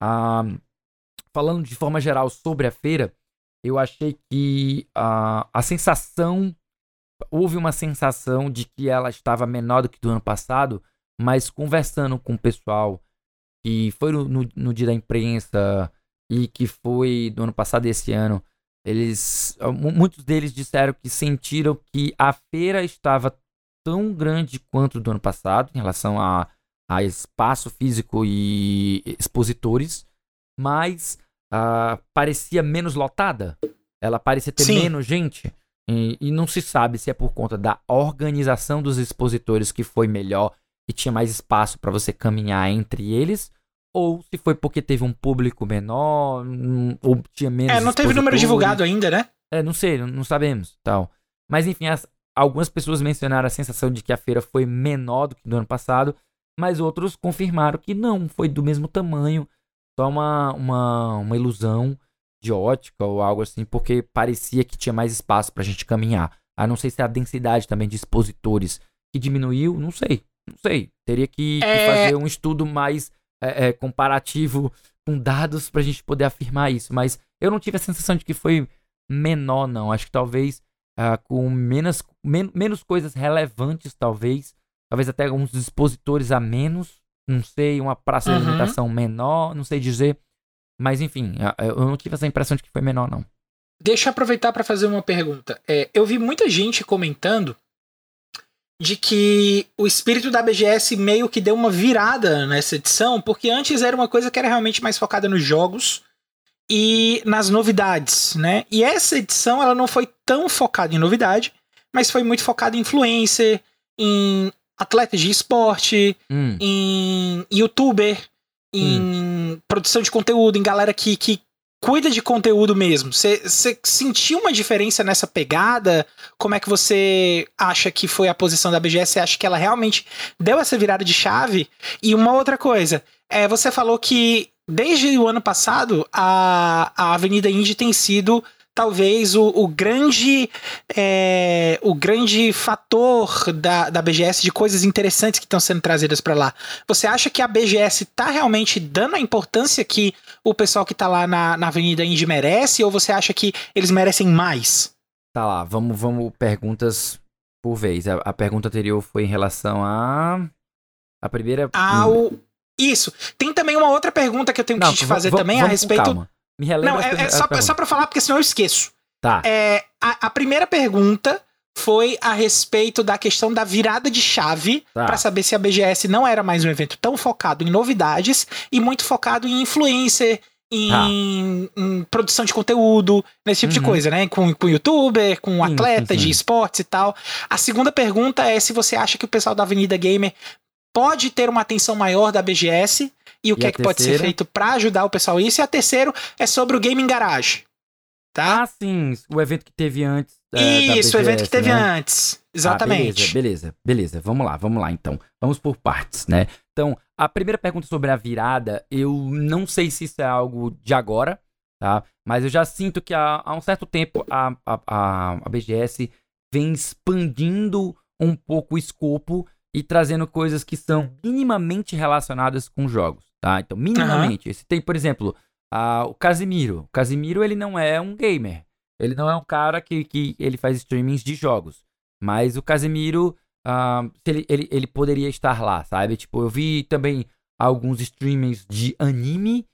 Uh, falando de forma geral sobre a feira, eu achei que uh, a sensação. Houve uma sensação de que ela estava menor do que do ano passado, mas conversando com o pessoal que foi no, no, no dia da imprensa e que foi do ano passado esse ano, eles. Muitos deles disseram que sentiram que a feira estava tão grande quanto do ano passado em relação a, a espaço físico e expositores, mas uh, parecia menos lotada. Ela parecia ter Sim. menos gente. E, e, não se sabe se é por conta da organização dos expositores que foi melhor e tinha mais espaço para você caminhar entre eles, ou se foi porque teve um público menor, um, ou tinha menos. É, não teve número divulgado ainda, né? É, não sei, não, não sabemos, tal. Mas enfim, as, algumas pessoas mencionaram a sensação de que a feira foi menor do que do ano passado, mas outros confirmaram que não, foi do mesmo tamanho só uma, uma, uma ilusão de ótica ou algo assim, porque parecia que tinha mais espaço pra gente caminhar. A não sei se é a densidade também de expositores que diminuiu, não sei. Não sei. Teria que, é... que fazer um estudo mais é, é, comparativo com dados pra gente poder afirmar isso. Mas eu não tive a sensação de que foi menor, não. Acho que talvez uh, com menos, men menos coisas relevantes, talvez. Talvez até alguns expositores a menos não sei, uma praça de uhum. alimentação menor, não sei dizer. Mas enfim, eu não tive essa impressão de que foi menor, não. Deixa eu aproveitar para fazer uma pergunta. É, eu vi muita gente comentando de que o espírito da BGS meio que deu uma virada nessa edição, porque antes era uma coisa que era realmente mais focada nos jogos e nas novidades, né? E essa edição ela não foi tão focada em novidade, mas foi muito focada em influencer, em atletas de esporte, hum. em youtuber, em hum. produção de conteúdo, em galera que, que cuida de conteúdo mesmo. Você sentiu uma diferença nessa pegada? Como é que você acha que foi a posição da BGS? Você acha que ela realmente deu essa virada de chave? E uma outra coisa, é, você falou que desde o ano passado a, a Avenida Indy tem sido talvez o, o grande é, o grande fator da, da BGS de coisas interessantes que estão sendo trazidas para lá. Você acha que a BGS está realmente dando a importância que o pessoal que está lá na, na Avenida Indy merece ou você acha que eles merecem mais? Tá lá, vamos, vamos perguntas por vez. A, a pergunta anterior foi em relação a a primeira ao isso. Tem também uma outra pergunta que eu tenho Não, que te fazer também a respeito me relembra. Não, é, é só, só pra falar, porque senão eu esqueço. Tá. É, a, a primeira pergunta foi a respeito da questão da virada de chave tá. para saber se a BGS não era mais um evento tão focado em novidades e muito focado em influencer, em, tá. em produção de conteúdo, nesse tipo uhum. de coisa, né? Com, com youtuber, com sim, atleta sim, sim. de esportes e tal. A segunda pergunta é se você acha que o pessoal da Avenida Gamer pode ter uma atenção maior da BGS e o e que é que terceira? pode ser feito para ajudar o pessoal isso. E a terceiro é sobre o Gaming Garage. Tá? Ah, sim, o evento que teve antes. É, isso, BGS, o evento que teve né? antes. Exatamente. Ah, beleza, beleza, beleza. Vamos lá, vamos lá então. Vamos por partes, né? Então, a primeira pergunta sobre a virada, eu não sei se isso é algo de agora, tá? Mas eu já sinto que há, há um certo tempo a, a, a BGS vem expandindo um pouco o escopo e trazendo coisas que são minimamente relacionadas com jogos, tá? Então, minimamente. Uhum. Você tem, por exemplo, uh, o Casimiro. O Casimiro, ele não é um gamer. Ele não é um cara que, que ele faz streamings de jogos. Mas o Casimiro, uh, ele, ele, ele poderia estar lá, sabe? Tipo, eu vi também alguns streamings de anime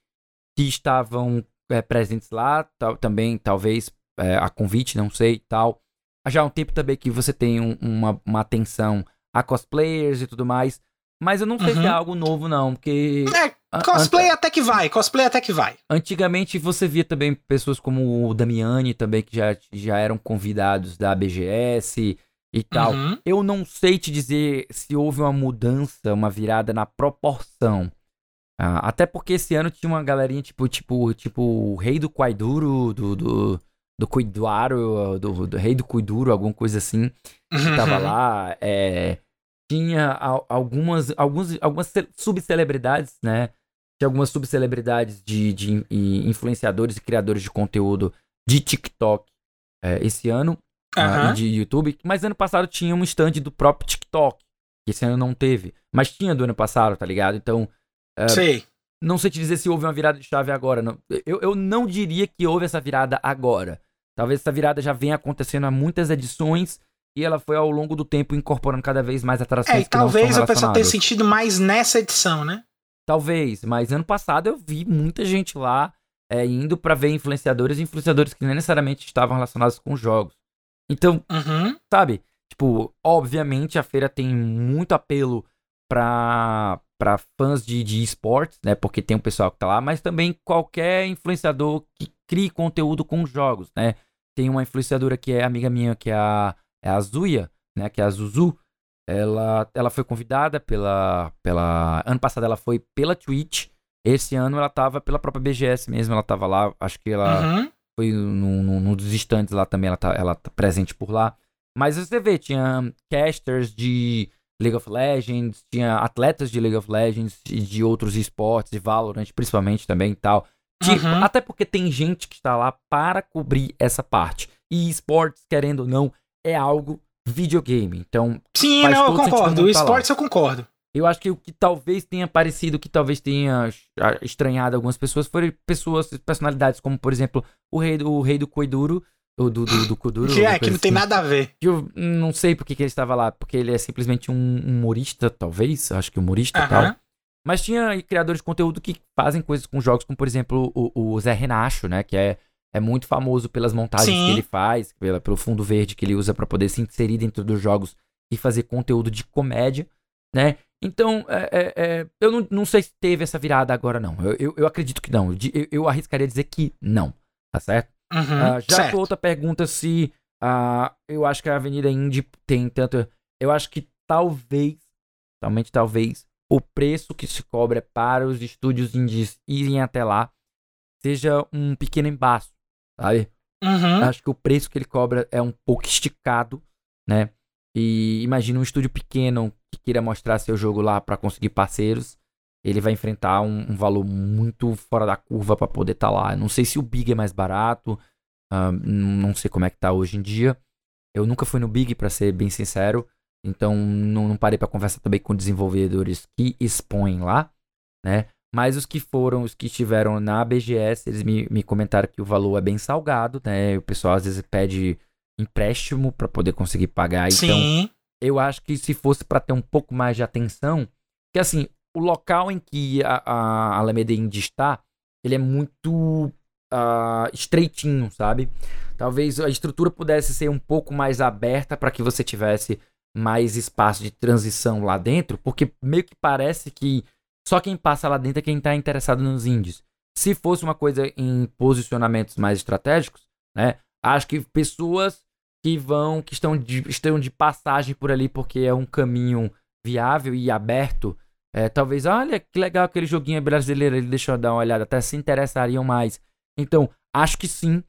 que estavam é, presentes lá, tal, também, talvez, é, a convite, não sei, tal. já há um tempo também que você tem um, uma, uma atenção a cosplayers e tudo mais. Mas eu não sei uhum. se é algo novo, não, porque. É, cosplay até que vai, cosplay até que vai. Antigamente você via também pessoas como o Damiani também, que já, já eram convidados da BGS e tal. Uhum. Eu não sei te dizer se houve uma mudança, uma virada na proporção. Ah, até porque esse ano tinha uma galerinha tipo, tipo, tipo o rei do Quaiduro, do, do, do Cuiduaro, do, do rei do Cuiduro, alguma coisa assim, que uhum. tava lá. É, tinha algumas, algumas, algumas subcelebridades, né? Tinha algumas subcelebridades de, de, influenciadores e criadores de conteúdo de TikTok é, esse ano uhum. uh, e de YouTube. Mas ano passado tinha um stand do próprio TikTok, que esse ano não teve. Mas tinha do ano passado, tá ligado? Então. Uh, sei. Não sei te dizer se houve uma virada de chave agora. Não, eu, eu não diria que houve essa virada agora. Talvez essa virada já venha acontecendo há muitas edições e ela foi ao longo do tempo incorporando cada vez mais atrações. É, e talvez o pessoal tenha sentido mais nessa edição, né? Talvez, mas ano passado eu vi muita gente lá é, indo para ver influenciadores e influenciadores que nem necessariamente estavam relacionados com jogos. Então, uhum. sabe? Tipo, obviamente a feira tem muito apelo pra, pra fãs de, de esportes, né? Porque tem um pessoal que tá lá, mas também qualquer influenciador que crie conteúdo com jogos, né? Tem uma influenciadora que é amiga minha, que é a é a Zuya, né, que é a Zuzu, ela, ela foi convidada pela, pela... Ano passado ela foi pela Twitch, esse ano ela tava pela própria BGS mesmo, ela tava lá, acho que ela uhum. foi num, num, num dos estantes lá também, ela tá, ela tá presente por lá. Mas você vê, tinha casters de League of Legends, tinha atletas de League of Legends e de outros esportes, de Valorant principalmente também e tal. Tipo, uhum. Até porque tem gente que está lá para cobrir essa parte. E esportes, querendo ou não, é algo videogame. Então. Sim, não, eu concordo. O esportes eu concordo. Eu acho que o que talvez tenha parecido, o que talvez tenha estranhado algumas pessoas, foram pessoas, personalidades, como por exemplo o rei, o rei do Koiduro, do, do, do, do Kuduro. Que é, que não tem assim. nada a ver. Eu não sei porque que ele estava lá, porque ele é simplesmente um humorista, talvez, acho que humorista e uh -huh. tal. Mas tinha criadores de conteúdo que fazem coisas com jogos, como por exemplo o, o Zé Renacho, né, que é é muito famoso pelas montagens Sim. que ele faz, pela, pelo fundo verde que ele usa para poder se inserir dentro dos jogos e fazer conteúdo de comédia, né? Então, é, é, é, eu não, não, sei se teve essa virada agora, não. Eu, eu, eu acredito que não. Eu, eu, arriscaria dizer que não, tá certo? Uhum, uh, já certo. outra pergunta se uh, eu acho que a Avenida Indy tem tanto... Eu acho que talvez, realmente talvez, o preço que se cobra para os estúdios indies irem até lá seja um pequeno embaço sabe? Uhum. Acho que o preço que ele cobra é um pouco esticado, né? E imagina um estúdio pequeno que queira mostrar seu jogo lá para conseguir parceiros, ele vai enfrentar um, um valor muito fora da curva para poder estar tá lá. Não sei se o Big é mais barato, uh, não sei como é que tá hoje em dia. Eu nunca fui no Big, para ser bem sincero, então não, não parei para conversar também com desenvolvedores que expõem lá, né? Mas os que foram, os que estiveram na BGS, eles me, me comentaram que o valor é bem salgado, né? O pessoal às vezes pede empréstimo para poder conseguir pagar. Então, Sim. Então, eu acho que se fosse para ter um pouco mais de atenção, que assim, o local em que a, a Alameda Indy está, ele é muito uh, estreitinho, sabe? Talvez a estrutura pudesse ser um pouco mais aberta para que você tivesse mais espaço de transição lá dentro, porque meio que parece que só quem passa lá dentro é quem está interessado nos indies. Se fosse uma coisa em posicionamentos mais estratégicos, né? Acho que pessoas que vão, que estão de, estão de passagem por ali porque é um caminho viável e aberto, é, talvez, olha que legal aquele joguinho brasileiro, ele deixou eu dar uma olhada, até se interessariam mais. Então, acho que sim,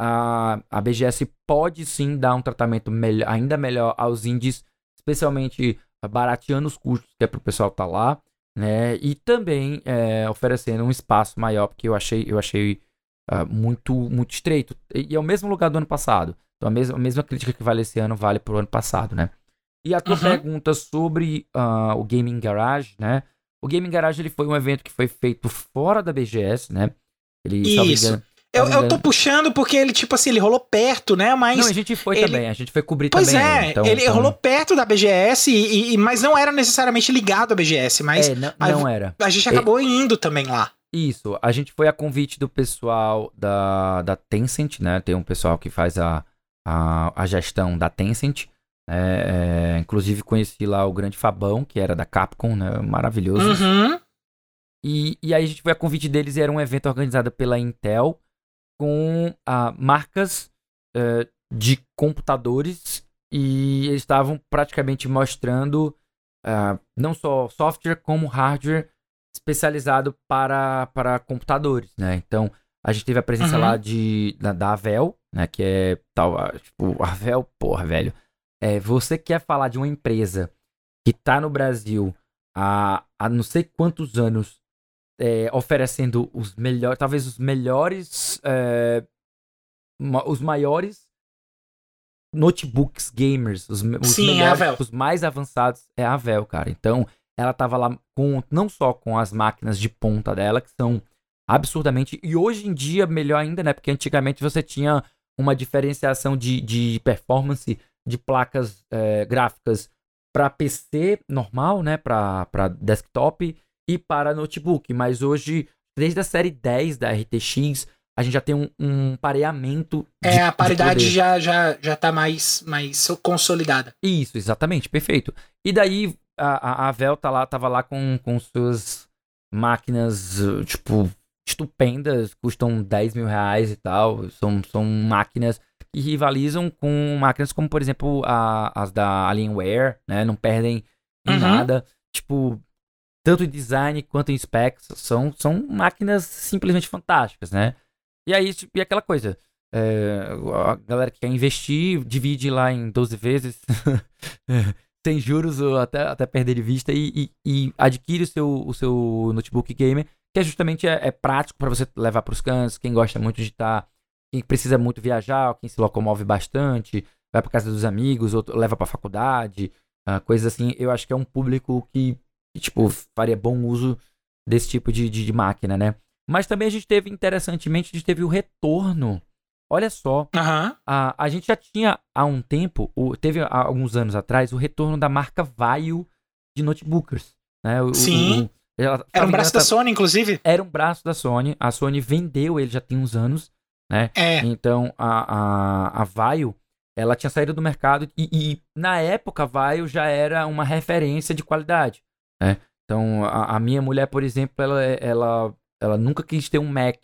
a, a BGS pode sim dar um tratamento melhor, ainda melhor aos indies, especialmente barateando os custos, que é o pessoal estar tá lá né? E também é, oferecendo um espaço maior, porque eu achei, eu achei uh, muito, muito estreito. E, é o mesmo lugar do ano passado. Então a mesma, a mesma crítica que vale esse ano vale pro ano passado, né? E a tua uhum. pergunta sobre uh, o Gaming Garage, né? O Gaming Garage ele foi um evento que foi feito fora da BGS, né? Ele, Isso. Eu, eu tô puxando porque ele, tipo assim, ele rolou perto, né? Mas. Não, a gente foi ele... também, a gente foi cobrir pois também. Pois é, então, ele então... rolou perto da BGS, e, e, mas não era necessariamente ligado à BGS, mas. É, não, não a, era. A gente acabou é... indo também lá. Isso, a gente foi a convite do pessoal da, da Tencent, né? Tem um pessoal que faz a, a, a gestão da Tencent. É, é, inclusive conheci lá o grande Fabão, que era da Capcom, né? Maravilhoso. Uhum. E, e aí a gente foi a convite deles e era um evento organizado pela Intel com ah, marcas eh, de computadores e eles estavam praticamente mostrando ah, não só software como hardware especializado para, para computadores, né? Então a gente teve a presença Uhum. lá de, da, da Avel, né? Que é tal, ah, tipo, Avel, porra, velho. É, você quer falar de uma empresa que tá no Brasil há, há não sei quantos anos é, oferecendo os melhores, talvez os melhores, é, ma- os maiores notebooks gamers, os, os Sim, é melhores, os mais avançados é a Avel, cara. Então, ela tava lá com não só com as máquinas de ponta dela, que são absurdamente e hoje em dia melhor ainda, né? Porque antigamente você tinha uma diferenciação de, de performance de placas é, gráficas para PC normal, né? Para desktop e para notebook. Mas hoje, desde a série 10 da RTX, a gente já tem um, um pareamento. de- É, a de paridade já, já, já tá mais, mais consolidada. Isso, exatamente, perfeito. E daí a, a, a Vel tá lá, tava lá com, com suas máquinas, tipo, estupendas, custam 10 mil reais e tal. São, são máquinas que rivalizam com máquinas como, por exemplo, a- as da Alienware, né? Não perdem em Uhum. nada. Tipo, tanto em design quanto em specs, são, são máquinas simplesmente fantásticas, né? E aí, tipo, e aquela coisa. é, a galera que quer investir, divide lá em 12 vezes, sem juros ou até, até perder de vista, e, e- e adquire o seu, o seu notebook gamer, que é justamente é, é prático para você levar para os cantos, quem gosta muito de estar, quem precisa muito viajar, quem se locomove bastante, vai para casa dos amigos, ou leva para faculdade, ah, coisas assim. Eu acho que é um público que, que, tipo, faria bom uso desse tipo de, de, de máquina, né? Mas também a gente teve, interessantemente, a gente teve o retorno. Olha só, Aham. a, a gente já tinha há um tempo, o- teve há alguns anos atrás, o retorno da marca Vaio de notebookers. Né? O- Sim. o- ela- Era um braço da tá- Sony, inclusive. Era um braço da Sony. A Sony vendeu ele já tem uns anos. É. Então a, a, a Vaio, ela tinha saído do mercado e, e, na época a Vaio já era uma referência de qualidade. Né? Então a, a minha mulher, por exemplo, ela, ela, ela nunca quis ter um Mac.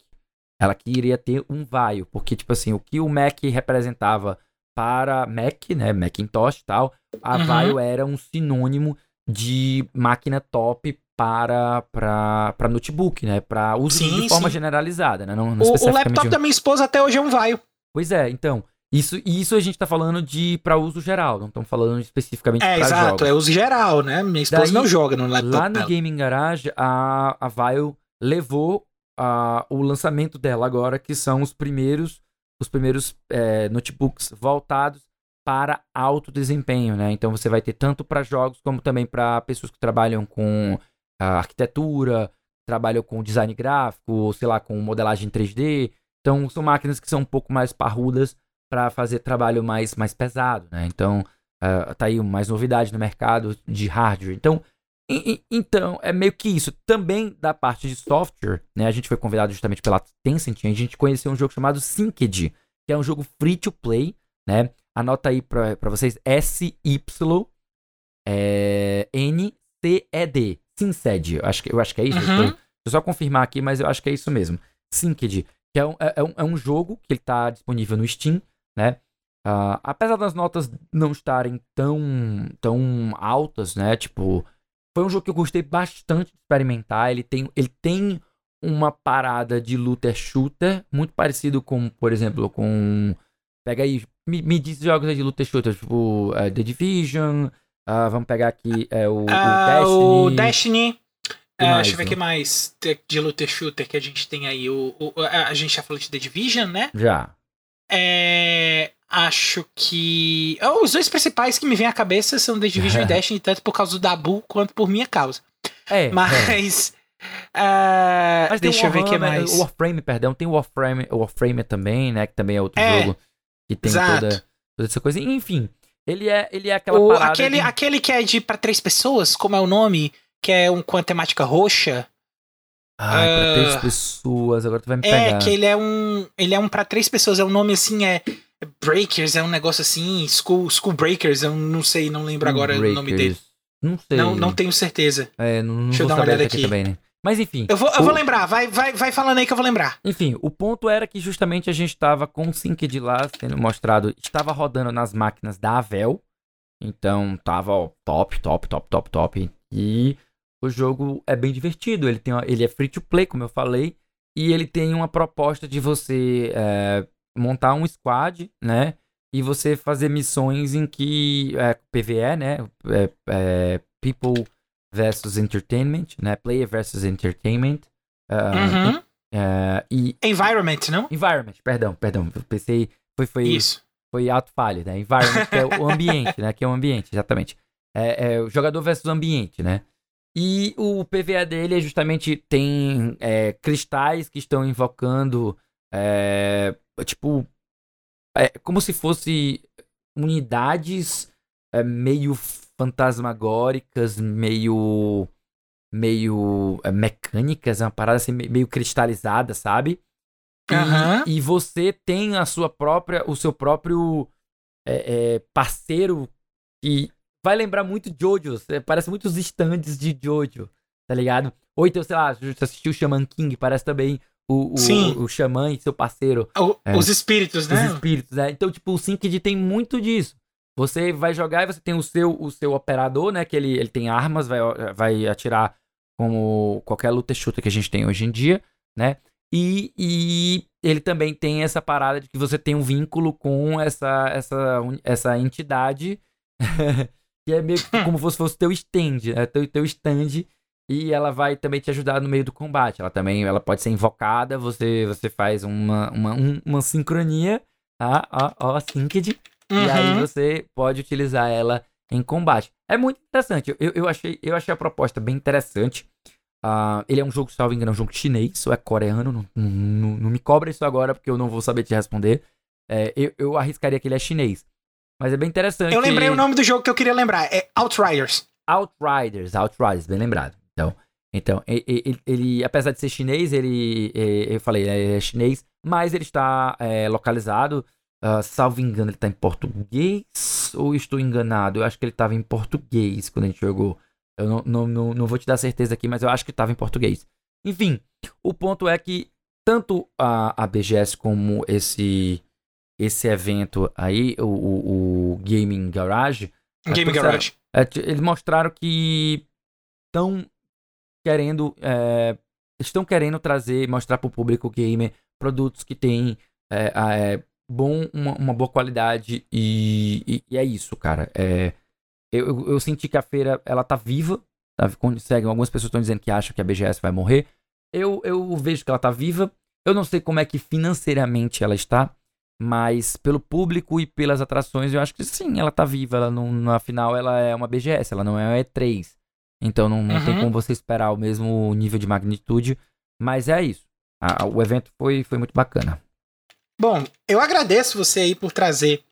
Ela queria ter um Vaio, porque tipo assim, o que o Mac representava para Mac, né, Macintosh e tal, a Uhum. Vaio era um sinônimo de máquina top para para para notebook, né, para uso Sim, de forma sim. generalizada, né, não, não O, o laptop um- da minha esposa até hoje é um Vaio. Pois é, então. Isso, isso a gente tá falando de para uso geral, não estamos falando especificamente É, para exato. jogos. É uso geral, né? Minha esposa Daí, não joga no laptop Lá no dela. Gaming Garage, a, a Vaio levou a, o lançamento dela agora, que são os primeiros, os primeiros é, notebooks voltados para alto desempenho, né? Então você vai ter tanto para jogos como também para pessoas que trabalham com ah, arquitetura, trabalham com design gráfico, ou sei lá, com modelagem 3D. Então são máquinas que são um pouco mais parrudas para fazer trabalho mais, mais pesado, né? Então ah, tá aí mais novidade no mercado de hardware. Então e- então, é meio que isso. Também da parte de software, né? A gente foi convidado justamente pela Tencent, a gente conheceu um jogo chamado Synced, que é um jogo free to play, né? Anota aí pra vocês, é, N-C-E-D, Synced. Eu acho que, eu acho que é isso. Uhum. Deixa eu só confirmar aqui, mas eu acho que é isso mesmo. Synced, que é um, é, é um, é um jogo que ele tá disponível no Steam, né? Ah, apesar das notas não estarem tão, tão altas, né? Tipo, foi um jogo que eu gostei bastante de experimentar. Ele tem, ele tem uma parada de looter shooter, muito parecido com, por exemplo, com. Pega aí, me, me diz jogos de looter shooter, tipo eh, The Division. ah, vamos pegar aqui é, o, o Ah, Destiny. o Destiny. Ah, mais, deixa eu ver o né? que mais de- de looter shooter que a gente tem aí. O, o- a a gente já falou de The Division, né? Já. É, acho que. oh, os dois principais que me vêm à cabeça são The Division e Destiny, tanto por causa do Dabu quanto por minha causa. É. é. Mas. ah, Mas tem deixa eu ver o que mais. O Warframe, perdão, tem o Warframe, o Warframe também, né? Que também é outro É, jogo que tem toda, toda essa coisa. Enfim, ele é, ele é aquela O- parada aquele, de- aquele que é de pra três pessoas, como é o nome? Que é um com a temática roxa. Ai, pra três Ah. pessoas, agora tu vai me É, pegar. que ele é um. Ele é um pra três pessoas. É um nome assim, é. Breakers é um negócio assim, School, school Breakers, eu não sei, não lembro agora Breakers. o nome dele. Não sei. Não, não tenho certeza. É, não, não Deixa eu dar uma olhada aqui. também, né? Mas enfim. Eu vou, eu o... vou lembrar, vai, vai, vai falando aí que eu vou lembrar. Enfim, o ponto era que justamente a gente estava com o Synced lá sendo mostrado, estava rodando nas máquinas da Avel. Então tava ó, top, top, top, top, top. E o jogo é bem divertido. Ele, tem, ele é free to play, como eu falei. E ele tem uma proposta de você é, montar um squad, né? E você fazer missões em que. É, PVE, né? É, é, people versus Entertainment, né? Player versus Entertainment. Uh, uhum. Uh, e, environment, não? Environment, perdão, perdão. Eu pensei. Foi, foi, Isso. Foi ato falho, né? Environment, que é o ambiente, né? Que é o ambiente, exatamente. É, é o jogador versus ambiente, né? E o PVA dele é justamente tem é, cristais que estão invocando é, tipo é, como se fosse unidades é, meio fantasmagóricas, meio meio é, mecânicas, uma parada assim meio cristalizada, sabe? E, uhum. e você tem a sua própria, o seu próprio é, é, parceiro que vai lembrar muito Jojo. Parece muito os stands de Jojo, tá ligado? Ou então, sei lá, você assistiu o Shaman King, parece também o, o, Sim. o, o Xamã e seu parceiro. O, é, os espíritos, né? Os espíritos, né? Então, tipo, o Synced tem muito disso. Você vai jogar e você tem o seu, o seu operador, né? Que ele, ele tem armas, vai, vai atirar como qualquer luta shooter que a gente tem hoje em dia, né? E, e ele também tem essa parada de que você tem um vínculo com essa, essa, essa entidade que é meio que como se fosse teu stand, né? teu, teu stand e ela vai também te ajudar no meio do combate. Ela também ela pode ser invocada, você você faz uma, uma, um, uma sincronia, tá? Ó, ó, synced, uhum. e aí uhum. você pode utilizar ela em combate. É muito interessante. Eu, eu, achei, eu achei a proposta bem interessante. Uh, ele é um jogo, salvo engano, é um jogo chinês ou é coreano. Não, não, não, me cobra isso agora porque eu não vou saber te responder. É, eu, eu arriscaria que ele é chinês. Mas é bem interessante. Eu lembrei o nome do jogo que eu queria lembrar. É Outriders. Outriders, Outriders, bem lembrado. Então, então ele, ele apesar de ser chinês, ele, eu falei, é chinês, mas ele está é, localizado, uh, salvo engano, ele está em português ou estou enganado? Eu acho que ele estava em português quando a gente jogou. Eu não, não, não, não vou te dar certeza aqui, mas eu acho que estava em português. Enfim, o ponto é que tanto a, a BGS como esse esse evento aí, o, o, o Gaming Garage. Gaming Garage. É, eles mostraram que estão querendo. É, estão querendo trazer, mostrar para o público gamer produtos que têm é, é, bom, uma, uma, boa qualidade e, e, e, é isso, cara. É, eu, eu senti que a feira ela tá viva. Tá, consegue, algumas pessoas estão dizendo que acham que a BGS vai morrer. Eu, eu vejo que ela tá viva. Eu não sei como é que financeiramente ela está. Mas pelo público e pelas atrações, eu acho que sim, ela tá viva. Ela não, na final, ela é uma BGS, ela não é uma E3. Então não, não uhum. tem como você esperar o mesmo nível de magnitude. Mas é isso. A, o evento foi, foi muito bacana. Bom, eu agradeço você aí por trazer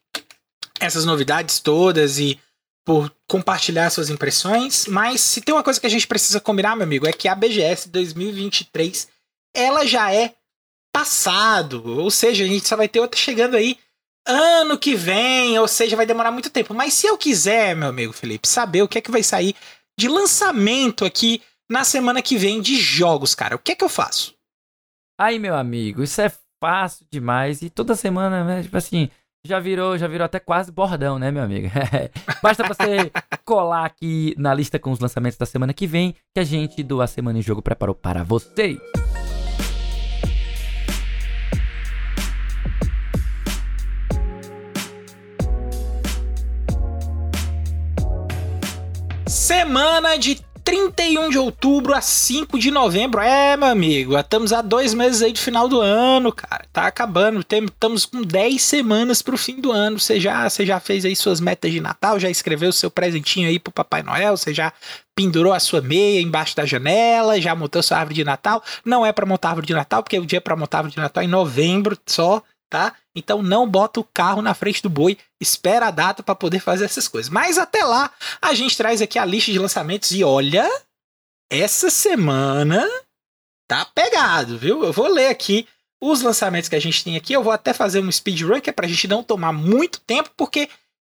essas novidades todas e por compartilhar suas impressões. Mas se tem uma coisa que a gente precisa combinar, meu amigo, é que a BGS 2023 ela já é passado. Ou seja, a gente só vai ter outra chegando aí ano que vem, ou seja, vai demorar muito tempo. Mas se eu quiser, meu amigo Felipe, saber o que é que vai sair de lançamento aqui na semana que vem de jogos, cara, o que é que eu faço? Aí, meu amigo, isso é fácil demais e toda semana, né, tipo assim, já virou, já virou até quase bordão, né, meu amigo? Basta você colar aqui na lista com os lançamentos da semana que vem, que a gente do A Semana em Jogo preparou para vocês. Semana de 31 de outubro a 5 de novembro. É, meu amigo, estamos há dois meses aí de final do ano, cara. Tá acabando. Estamos com 10 semanas pro fim do ano. Você já, você já fez aí suas metas de Natal? Já escreveu seu presentinho aí pro Papai Noel? Você já pendurou a sua meia embaixo da janela? Já montou sua árvore de Natal? Não é para montar árvore de Natal, porque o dia para montar árvore de Natal é em novembro só tá? Então não bota o carro na frente do boi, espera a data para poder fazer essas coisas. Mas até lá, a gente traz aqui a lista de lançamentos e olha, essa semana tá pegado, viu? Eu vou ler aqui os lançamentos que a gente tem aqui. Eu vou até fazer um speedrun, que é pra gente não tomar muito tempo, porque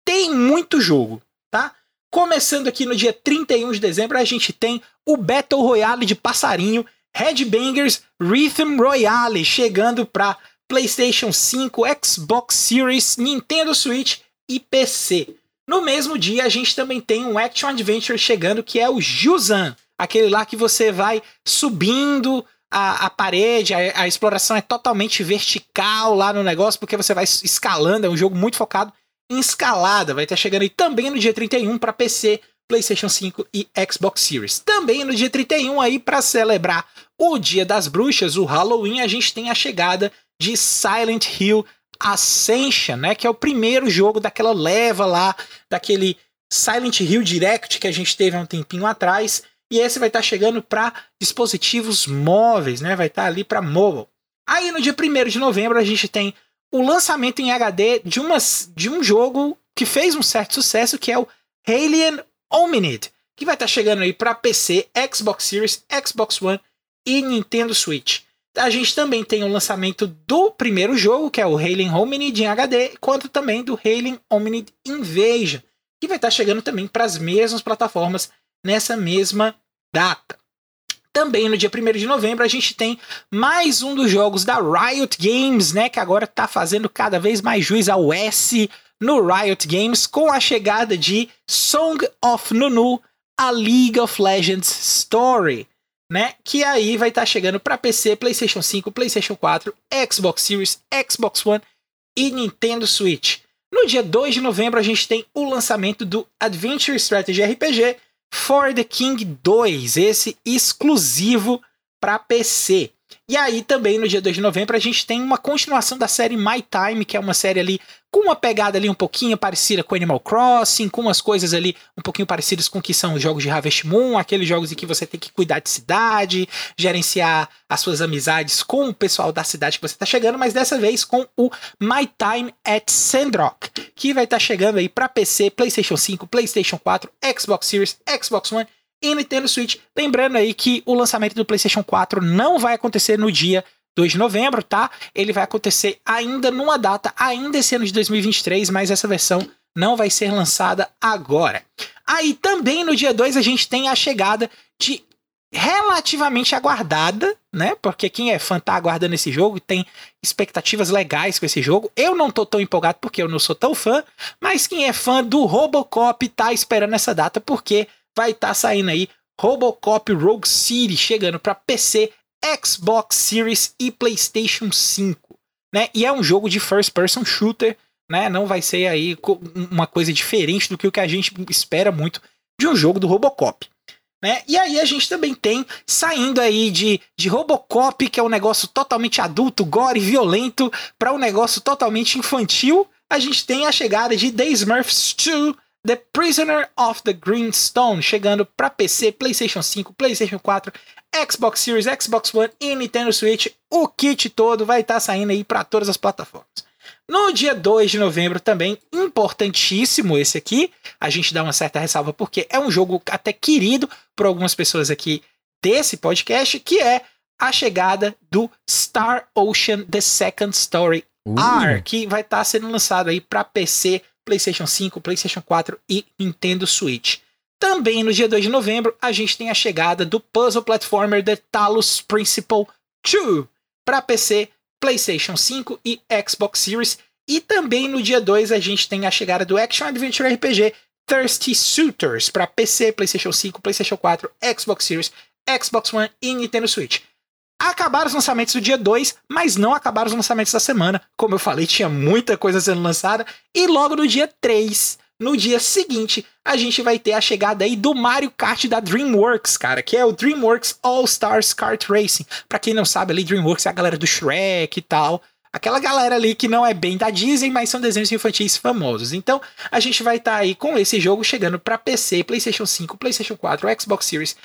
tem muito jogo, tá? Começando aqui no dia 31 de dezembro, a gente tem o Battle Royale de passarinho, Headbangers Rhythm Royale, chegando para PlayStation 5, Xbox Series, Nintendo Switch e PC. No mesmo dia, a gente também tem um Action Adventure chegando, que é o Juzan, aquele lá que você vai subindo a, a parede, a, a, exploração é totalmente vertical lá no negócio, porque você vai escalando, é um jogo muito focado em escalada. Vai estar chegando aí também no dia 31 para PC, PlayStation 5 e Xbox Series. Também no dia 31 aí para celebrar o Dia das Bruxas, o Halloween, a gente tem a chegada de Silent Hill Ascension, né, que é o primeiro jogo daquela leva lá, daquele Silent Hill Direct que a gente teve há um tempinho atrás e esse vai estar tá chegando para dispositivos móveis, né? Vai estar tá ali para mobile. Aí no dia 1 de novembro a gente tem o lançamento em HD de, umas, de um jogo que fez um certo sucesso, que é o Alien Hominid, que vai estar tá chegando aí para PC, Xbox Series, Xbox One e Nintendo Switch. A gente também tem o lançamento do primeiro jogo, que é o Alien Hominid em HD, quanto também do Alien Hominid Invasion, que vai estar chegando também para as mesmas plataformas nessa mesma data. Também no dia 1 de novembro a gente tem mais um dos jogos da Riot Games, né, que agora está fazendo cada vez mais juiz ao S no Riot Games com a chegada de Song of Nunu, a League of Legends Story, né, que aí vai estar tá chegando para PC, PlayStation 5, PlayStation 4, Xbox Series, Xbox One e Nintendo Switch. No dia 2 de novembro a gente tem o lançamento do Adventure Strategy RPG For the King 2, esse exclusivo para PC. E aí também no dia 2 de novembro a gente tem uma continuação da série My Time, que é uma série ali com uma pegada ali um pouquinho parecida com Animal Crossing, com umas coisas ali um pouquinho parecidas com o que são os jogos de Harvest Moon, aqueles jogos em que você tem que cuidar de cidade, gerenciar as suas amizades com o pessoal da cidade que você está chegando, mas dessa vez com o My Time at Sandrock, que vai estar tá chegando aí para PC, PlayStation 5, PlayStation 4, Xbox Series, Xbox One e Nintendo Switch. Lembrando aí que o lançamento do PlayStation 4 não vai acontecer no dia 2 de novembro, tá? Ele vai acontecer ainda numa data, ainda esse ano de 2023, mas essa versão não vai ser lançada agora. Aí também no dia 2 a gente tem a chegada de relativamente aguardada, né? Porque quem é fã tá aguardando esse jogo e tem expectativas legais com esse jogo. Eu não tô tão empolgado porque eu não sou tão fã, mas quem é fã do Robocop tá esperando essa data porque vai estar tá saindo aí Robocop Rogue City chegando para PC, Xbox Series e PlayStation 5, né? E é um jogo de first person shooter, né? Não vai ser aí uma coisa diferente do que o que a gente espera muito de um jogo do Robocop. Né? E aí a gente também tem saindo aí de, de Robocop, que é um negócio totalmente adulto, gore, violento, para um negócio totalmente infantil, a gente tem a chegada de The Smurfs 2 The Prisoner of the Green Stone, chegando para PC, PlayStation 5, PlayStation 4, Xbox Series, Xbox One e Nintendo Switch. O kit todo vai estar tá saindo aí para todas as plataformas. No dia 2 de novembro também, importantíssimo esse aqui, a gente dá uma certa ressalva porque é um jogo até querido por algumas pessoas aqui desse podcast, que é a chegada do Star Ocean The Second Story uh. R, que vai estar tá sendo lançado aí para PC, PlayStation 5, PlayStation 4 e Nintendo Switch. Também no dia 2 de novembro, a gente tem a chegada do puzzle platformer The Talos Principle 2 para PC, PlayStation 5 e Xbox Series. E também no dia 2 a gente tem a chegada do Action Adventure RPG Thirsty Suitors para PC, PlayStation 5, PlayStation 4, Xbox Series, Xbox One e Nintendo Switch. Acabaram os lançamentos do dia 2, mas não acabaram os lançamentos da semana. Como eu falei, tinha muita coisa sendo lançada. E logo no dia 3, no dia seguinte, a gente vai ter a chegada aí do Mario Kart da DreamWorks, cara, que é o DreamWorks All Stars Kart Racing. Pra quem não sabe, ali DreamWorks é a galera do Shrek e tal. Aquela galera ali que não é bem da Disney, mas são desenhos infantis famosos. Então, a gente vai estar tá aí com esse jogo chegando para PC, PlayStation 5, PlayStation 4, Xbox Series,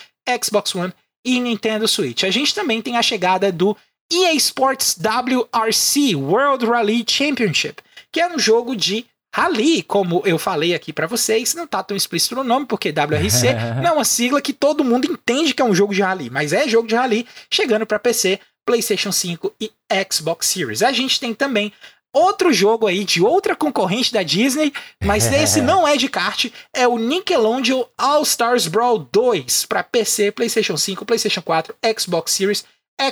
Xbox One e Nintendo Switch. A gente também tem a chegada do EA Sports WRC World Rally Championship, que é um jogo de rally, como eu falei aqui para vocês, não tá tão explícito no nome, porque WRC não é uma sigla que todo mundo entende que é um jogo de rally, mas é jogo de rally chegando para PC, PlayStation 5 e Xbox Series. A gente tem também outro jogo aí de outra concorrente da Disney, mas esse não é de kart, é o Nickelodeon All Stars Brawl 2 para PC, PlayStation 5, PlayStation 4, Xbox Series,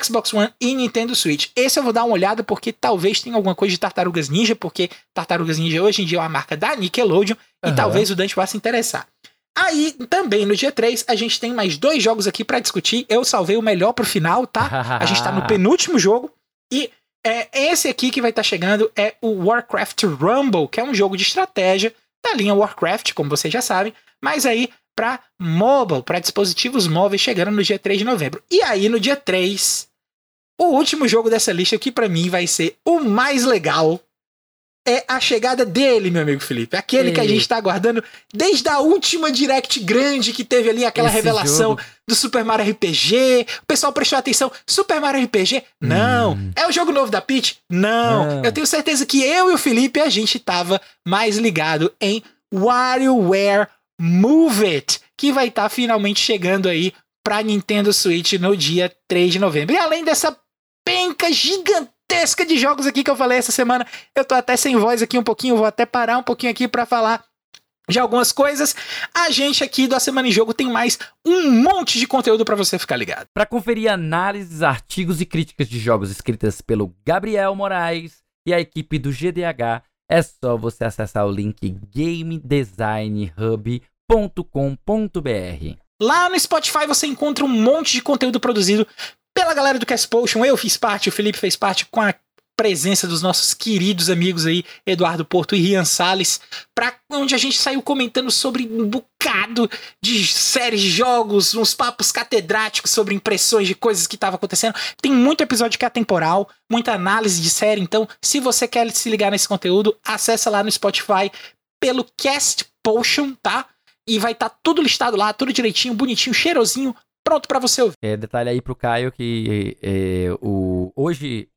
Xbox One e Nintendo Switch. Esse eu vou dar uma olhada porque talvez tenha alguma coisa de Tartarugas Ninja, porque Tartarugas Ninja hoje em dia é uma marca da Nickelodeon uhum. e talvez o Dante vá se interessar. Aí, também no dia 3, a gente tem mais dois jogos aqui para discutir. Eu salvei o melhor pro final, tá? A gente tá no penúltimo jogo e é, esse aqui que vai estar tá chegando é o Warcraft Rumble, que é um jogo de estratégia da linha Warcraft, como vocês já sabem, mas aí para mobile, para dispositivos móveis, chegando no dia 3 de novembro. E aí no dia 3, o último jogo dessa lista que para mim vai ser o mais legal é a chegada dele, meu amigo Felipe. Aquele Ei. que a gente tá aguardando desde a última direct grande que teve ali, aquela Esse revelação jogo. do Super Mario RPG. O pessoal prestou atenção. Super Mario RPG? Não. Hum. É o jogo novo da Peach? Não. Não. Eu tenho certeza que eu e o Felipe, a gente tava mais ligado em WarioWare Move It, que vai estar tá finalmente chegando aí pra Nintendo Switch no dia 3 de novembro. E além dessa penca gigantesca gigantesca de jogos aqui que eu falei essa semana. Eu tô até sem voz aqui um pouquinho, vou até parar um pouquinho aqui para falar de algumas coisas. A gente aqui do A Semana em Jogo tem mais um monte de conteúdo para você ficar ligado. Para conferir análises, artigos e críticas de jogos escritas pelo Gabriel Moraes e a equipe do GDH, é só você acessar o link gamedesignhub.com.br. Lá no Spotify você encontra um monte de conteúdo produzido pela galera do Cast Potion. Eu fiz parte, o Felipe fez parte com a presença dos nossos queridos amigos aí, Eduardo Porto e Rian Salles, para onde a gente saiu comentando sobre um bocado de séries jogos, uns papos catedráticos sobre impressões de coisas que estavam acontecendo. Tem muito episódio que é temporal, muita análise de série, então se você quer se ligar nesse conteúdo, acessa lá no Spotify pelo Cast Potion, tá? E vai estar tá tudo listado lá, tudo direitinho, bonitinho, cheirosinho, pronto para você ouvir. É, detalhe aí pro Caio que é, o, hoje,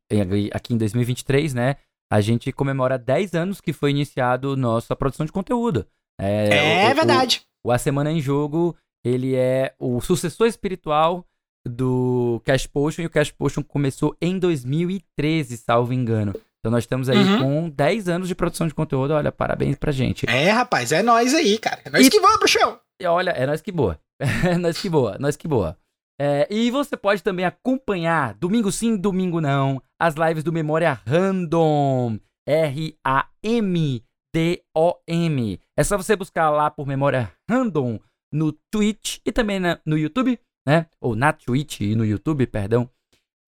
aqui em 2023, né, a gente comemora 10 anos que foi iniciado nossa produção de conteúdo. É, é o, verdade. O, o, A Semana em Jogo, ele é o sucessor espiritual do Cash Potion, e o Cash Potion começou em 2013, salvo engano. Então nós estamos aí uhum. com 10 anos de produção de conteúdo. Olha, parabéns pra gente. É, rapaz, é nós aí, cara. É nós e, que vamos pro chão. E olha, é nós que boa. nós que boa, nós que boa. É, e você pode também acompanhar, domingo sim, domingo não, as lives do Memória Random. R-A-M-D-O-M. É só você buscar lá por Memória Random no Twitch e também na, no YouTube, né? Ou na Twitch e no YouTube, perdão.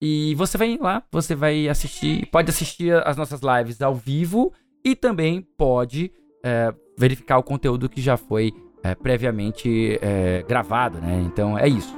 E você vai lá, você vai assistir, pode assistir as nossas lives ao vivo e também pode é, verificar o conteúdo que já foi é, previamente é, gravado, né? Então é isso.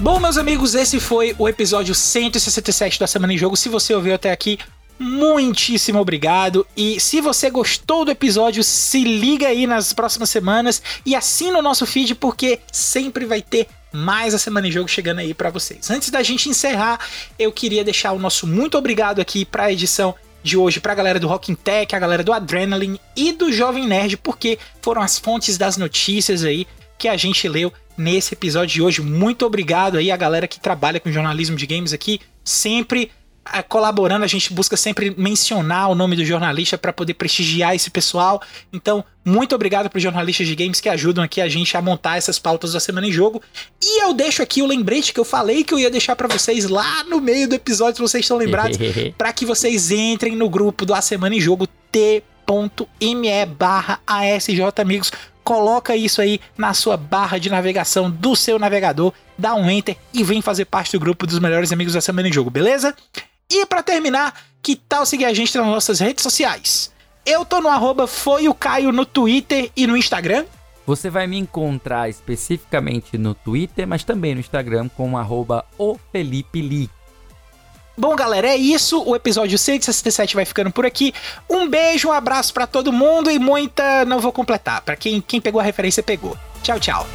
Bom, meus amigos, esse foi o episódio 167 da Semana em Jogo. Se você ouviu até aqui, muitíssimo obrigado. E se você gostou do episódio, se liga aí nas próximas semanas e assina o nosso feed porque sempre vai ter mais a Semana em Jogo chegando aí para vocês. Antes da gente encerrar, eu queria deixar o nosso muito obrigado aqui para a edição de hoje para a galera do Rockin' Tech, a galera do Adrenaline e do Jovem Nerd, porque foram as fontes das notícias aí que a gente leu nesse episódio de hoje. Muito obrigado aí a galera que trabalha com jornalismo de games aqui, sempre colaborando, a gente busca sempre mencionar o nome do jornalista para poder prestigiar esse pessoal. Então, muito obrigado para os jornalistas de games que ajudam aqui a gente a montar essas pautas da semana em jogo. E eu deixo aqui o lembrete que eu falei que eu ia deixar para vocês lá no meio do episódio, se vocês estão lembrados, para que vocês entrem no grupo do A Semana em Jogo t.me barra ASJ Amigos. Coloca isso aí na sua barra de navegação do seu navegador, dá um enter e vem fazer parte do grupo dos melhores amigos da semana em jogo, beleza? E para terminar, que tal seguir a gente nas nossas redes sociais? Eu tô no arroba foi o Caio no Twitter e no Instagram. Você vai me encontrar especificamente no Twitter, mas também no Instagram com arroba o Felipe Lee. Bom, galera, é isso. O episódio 167 vai ficando por aqui. Um beijo, um abraço para todo mundo e muita. Não vou completar. Para quem, quem pegou a referência, pegou. Tchau, tchau.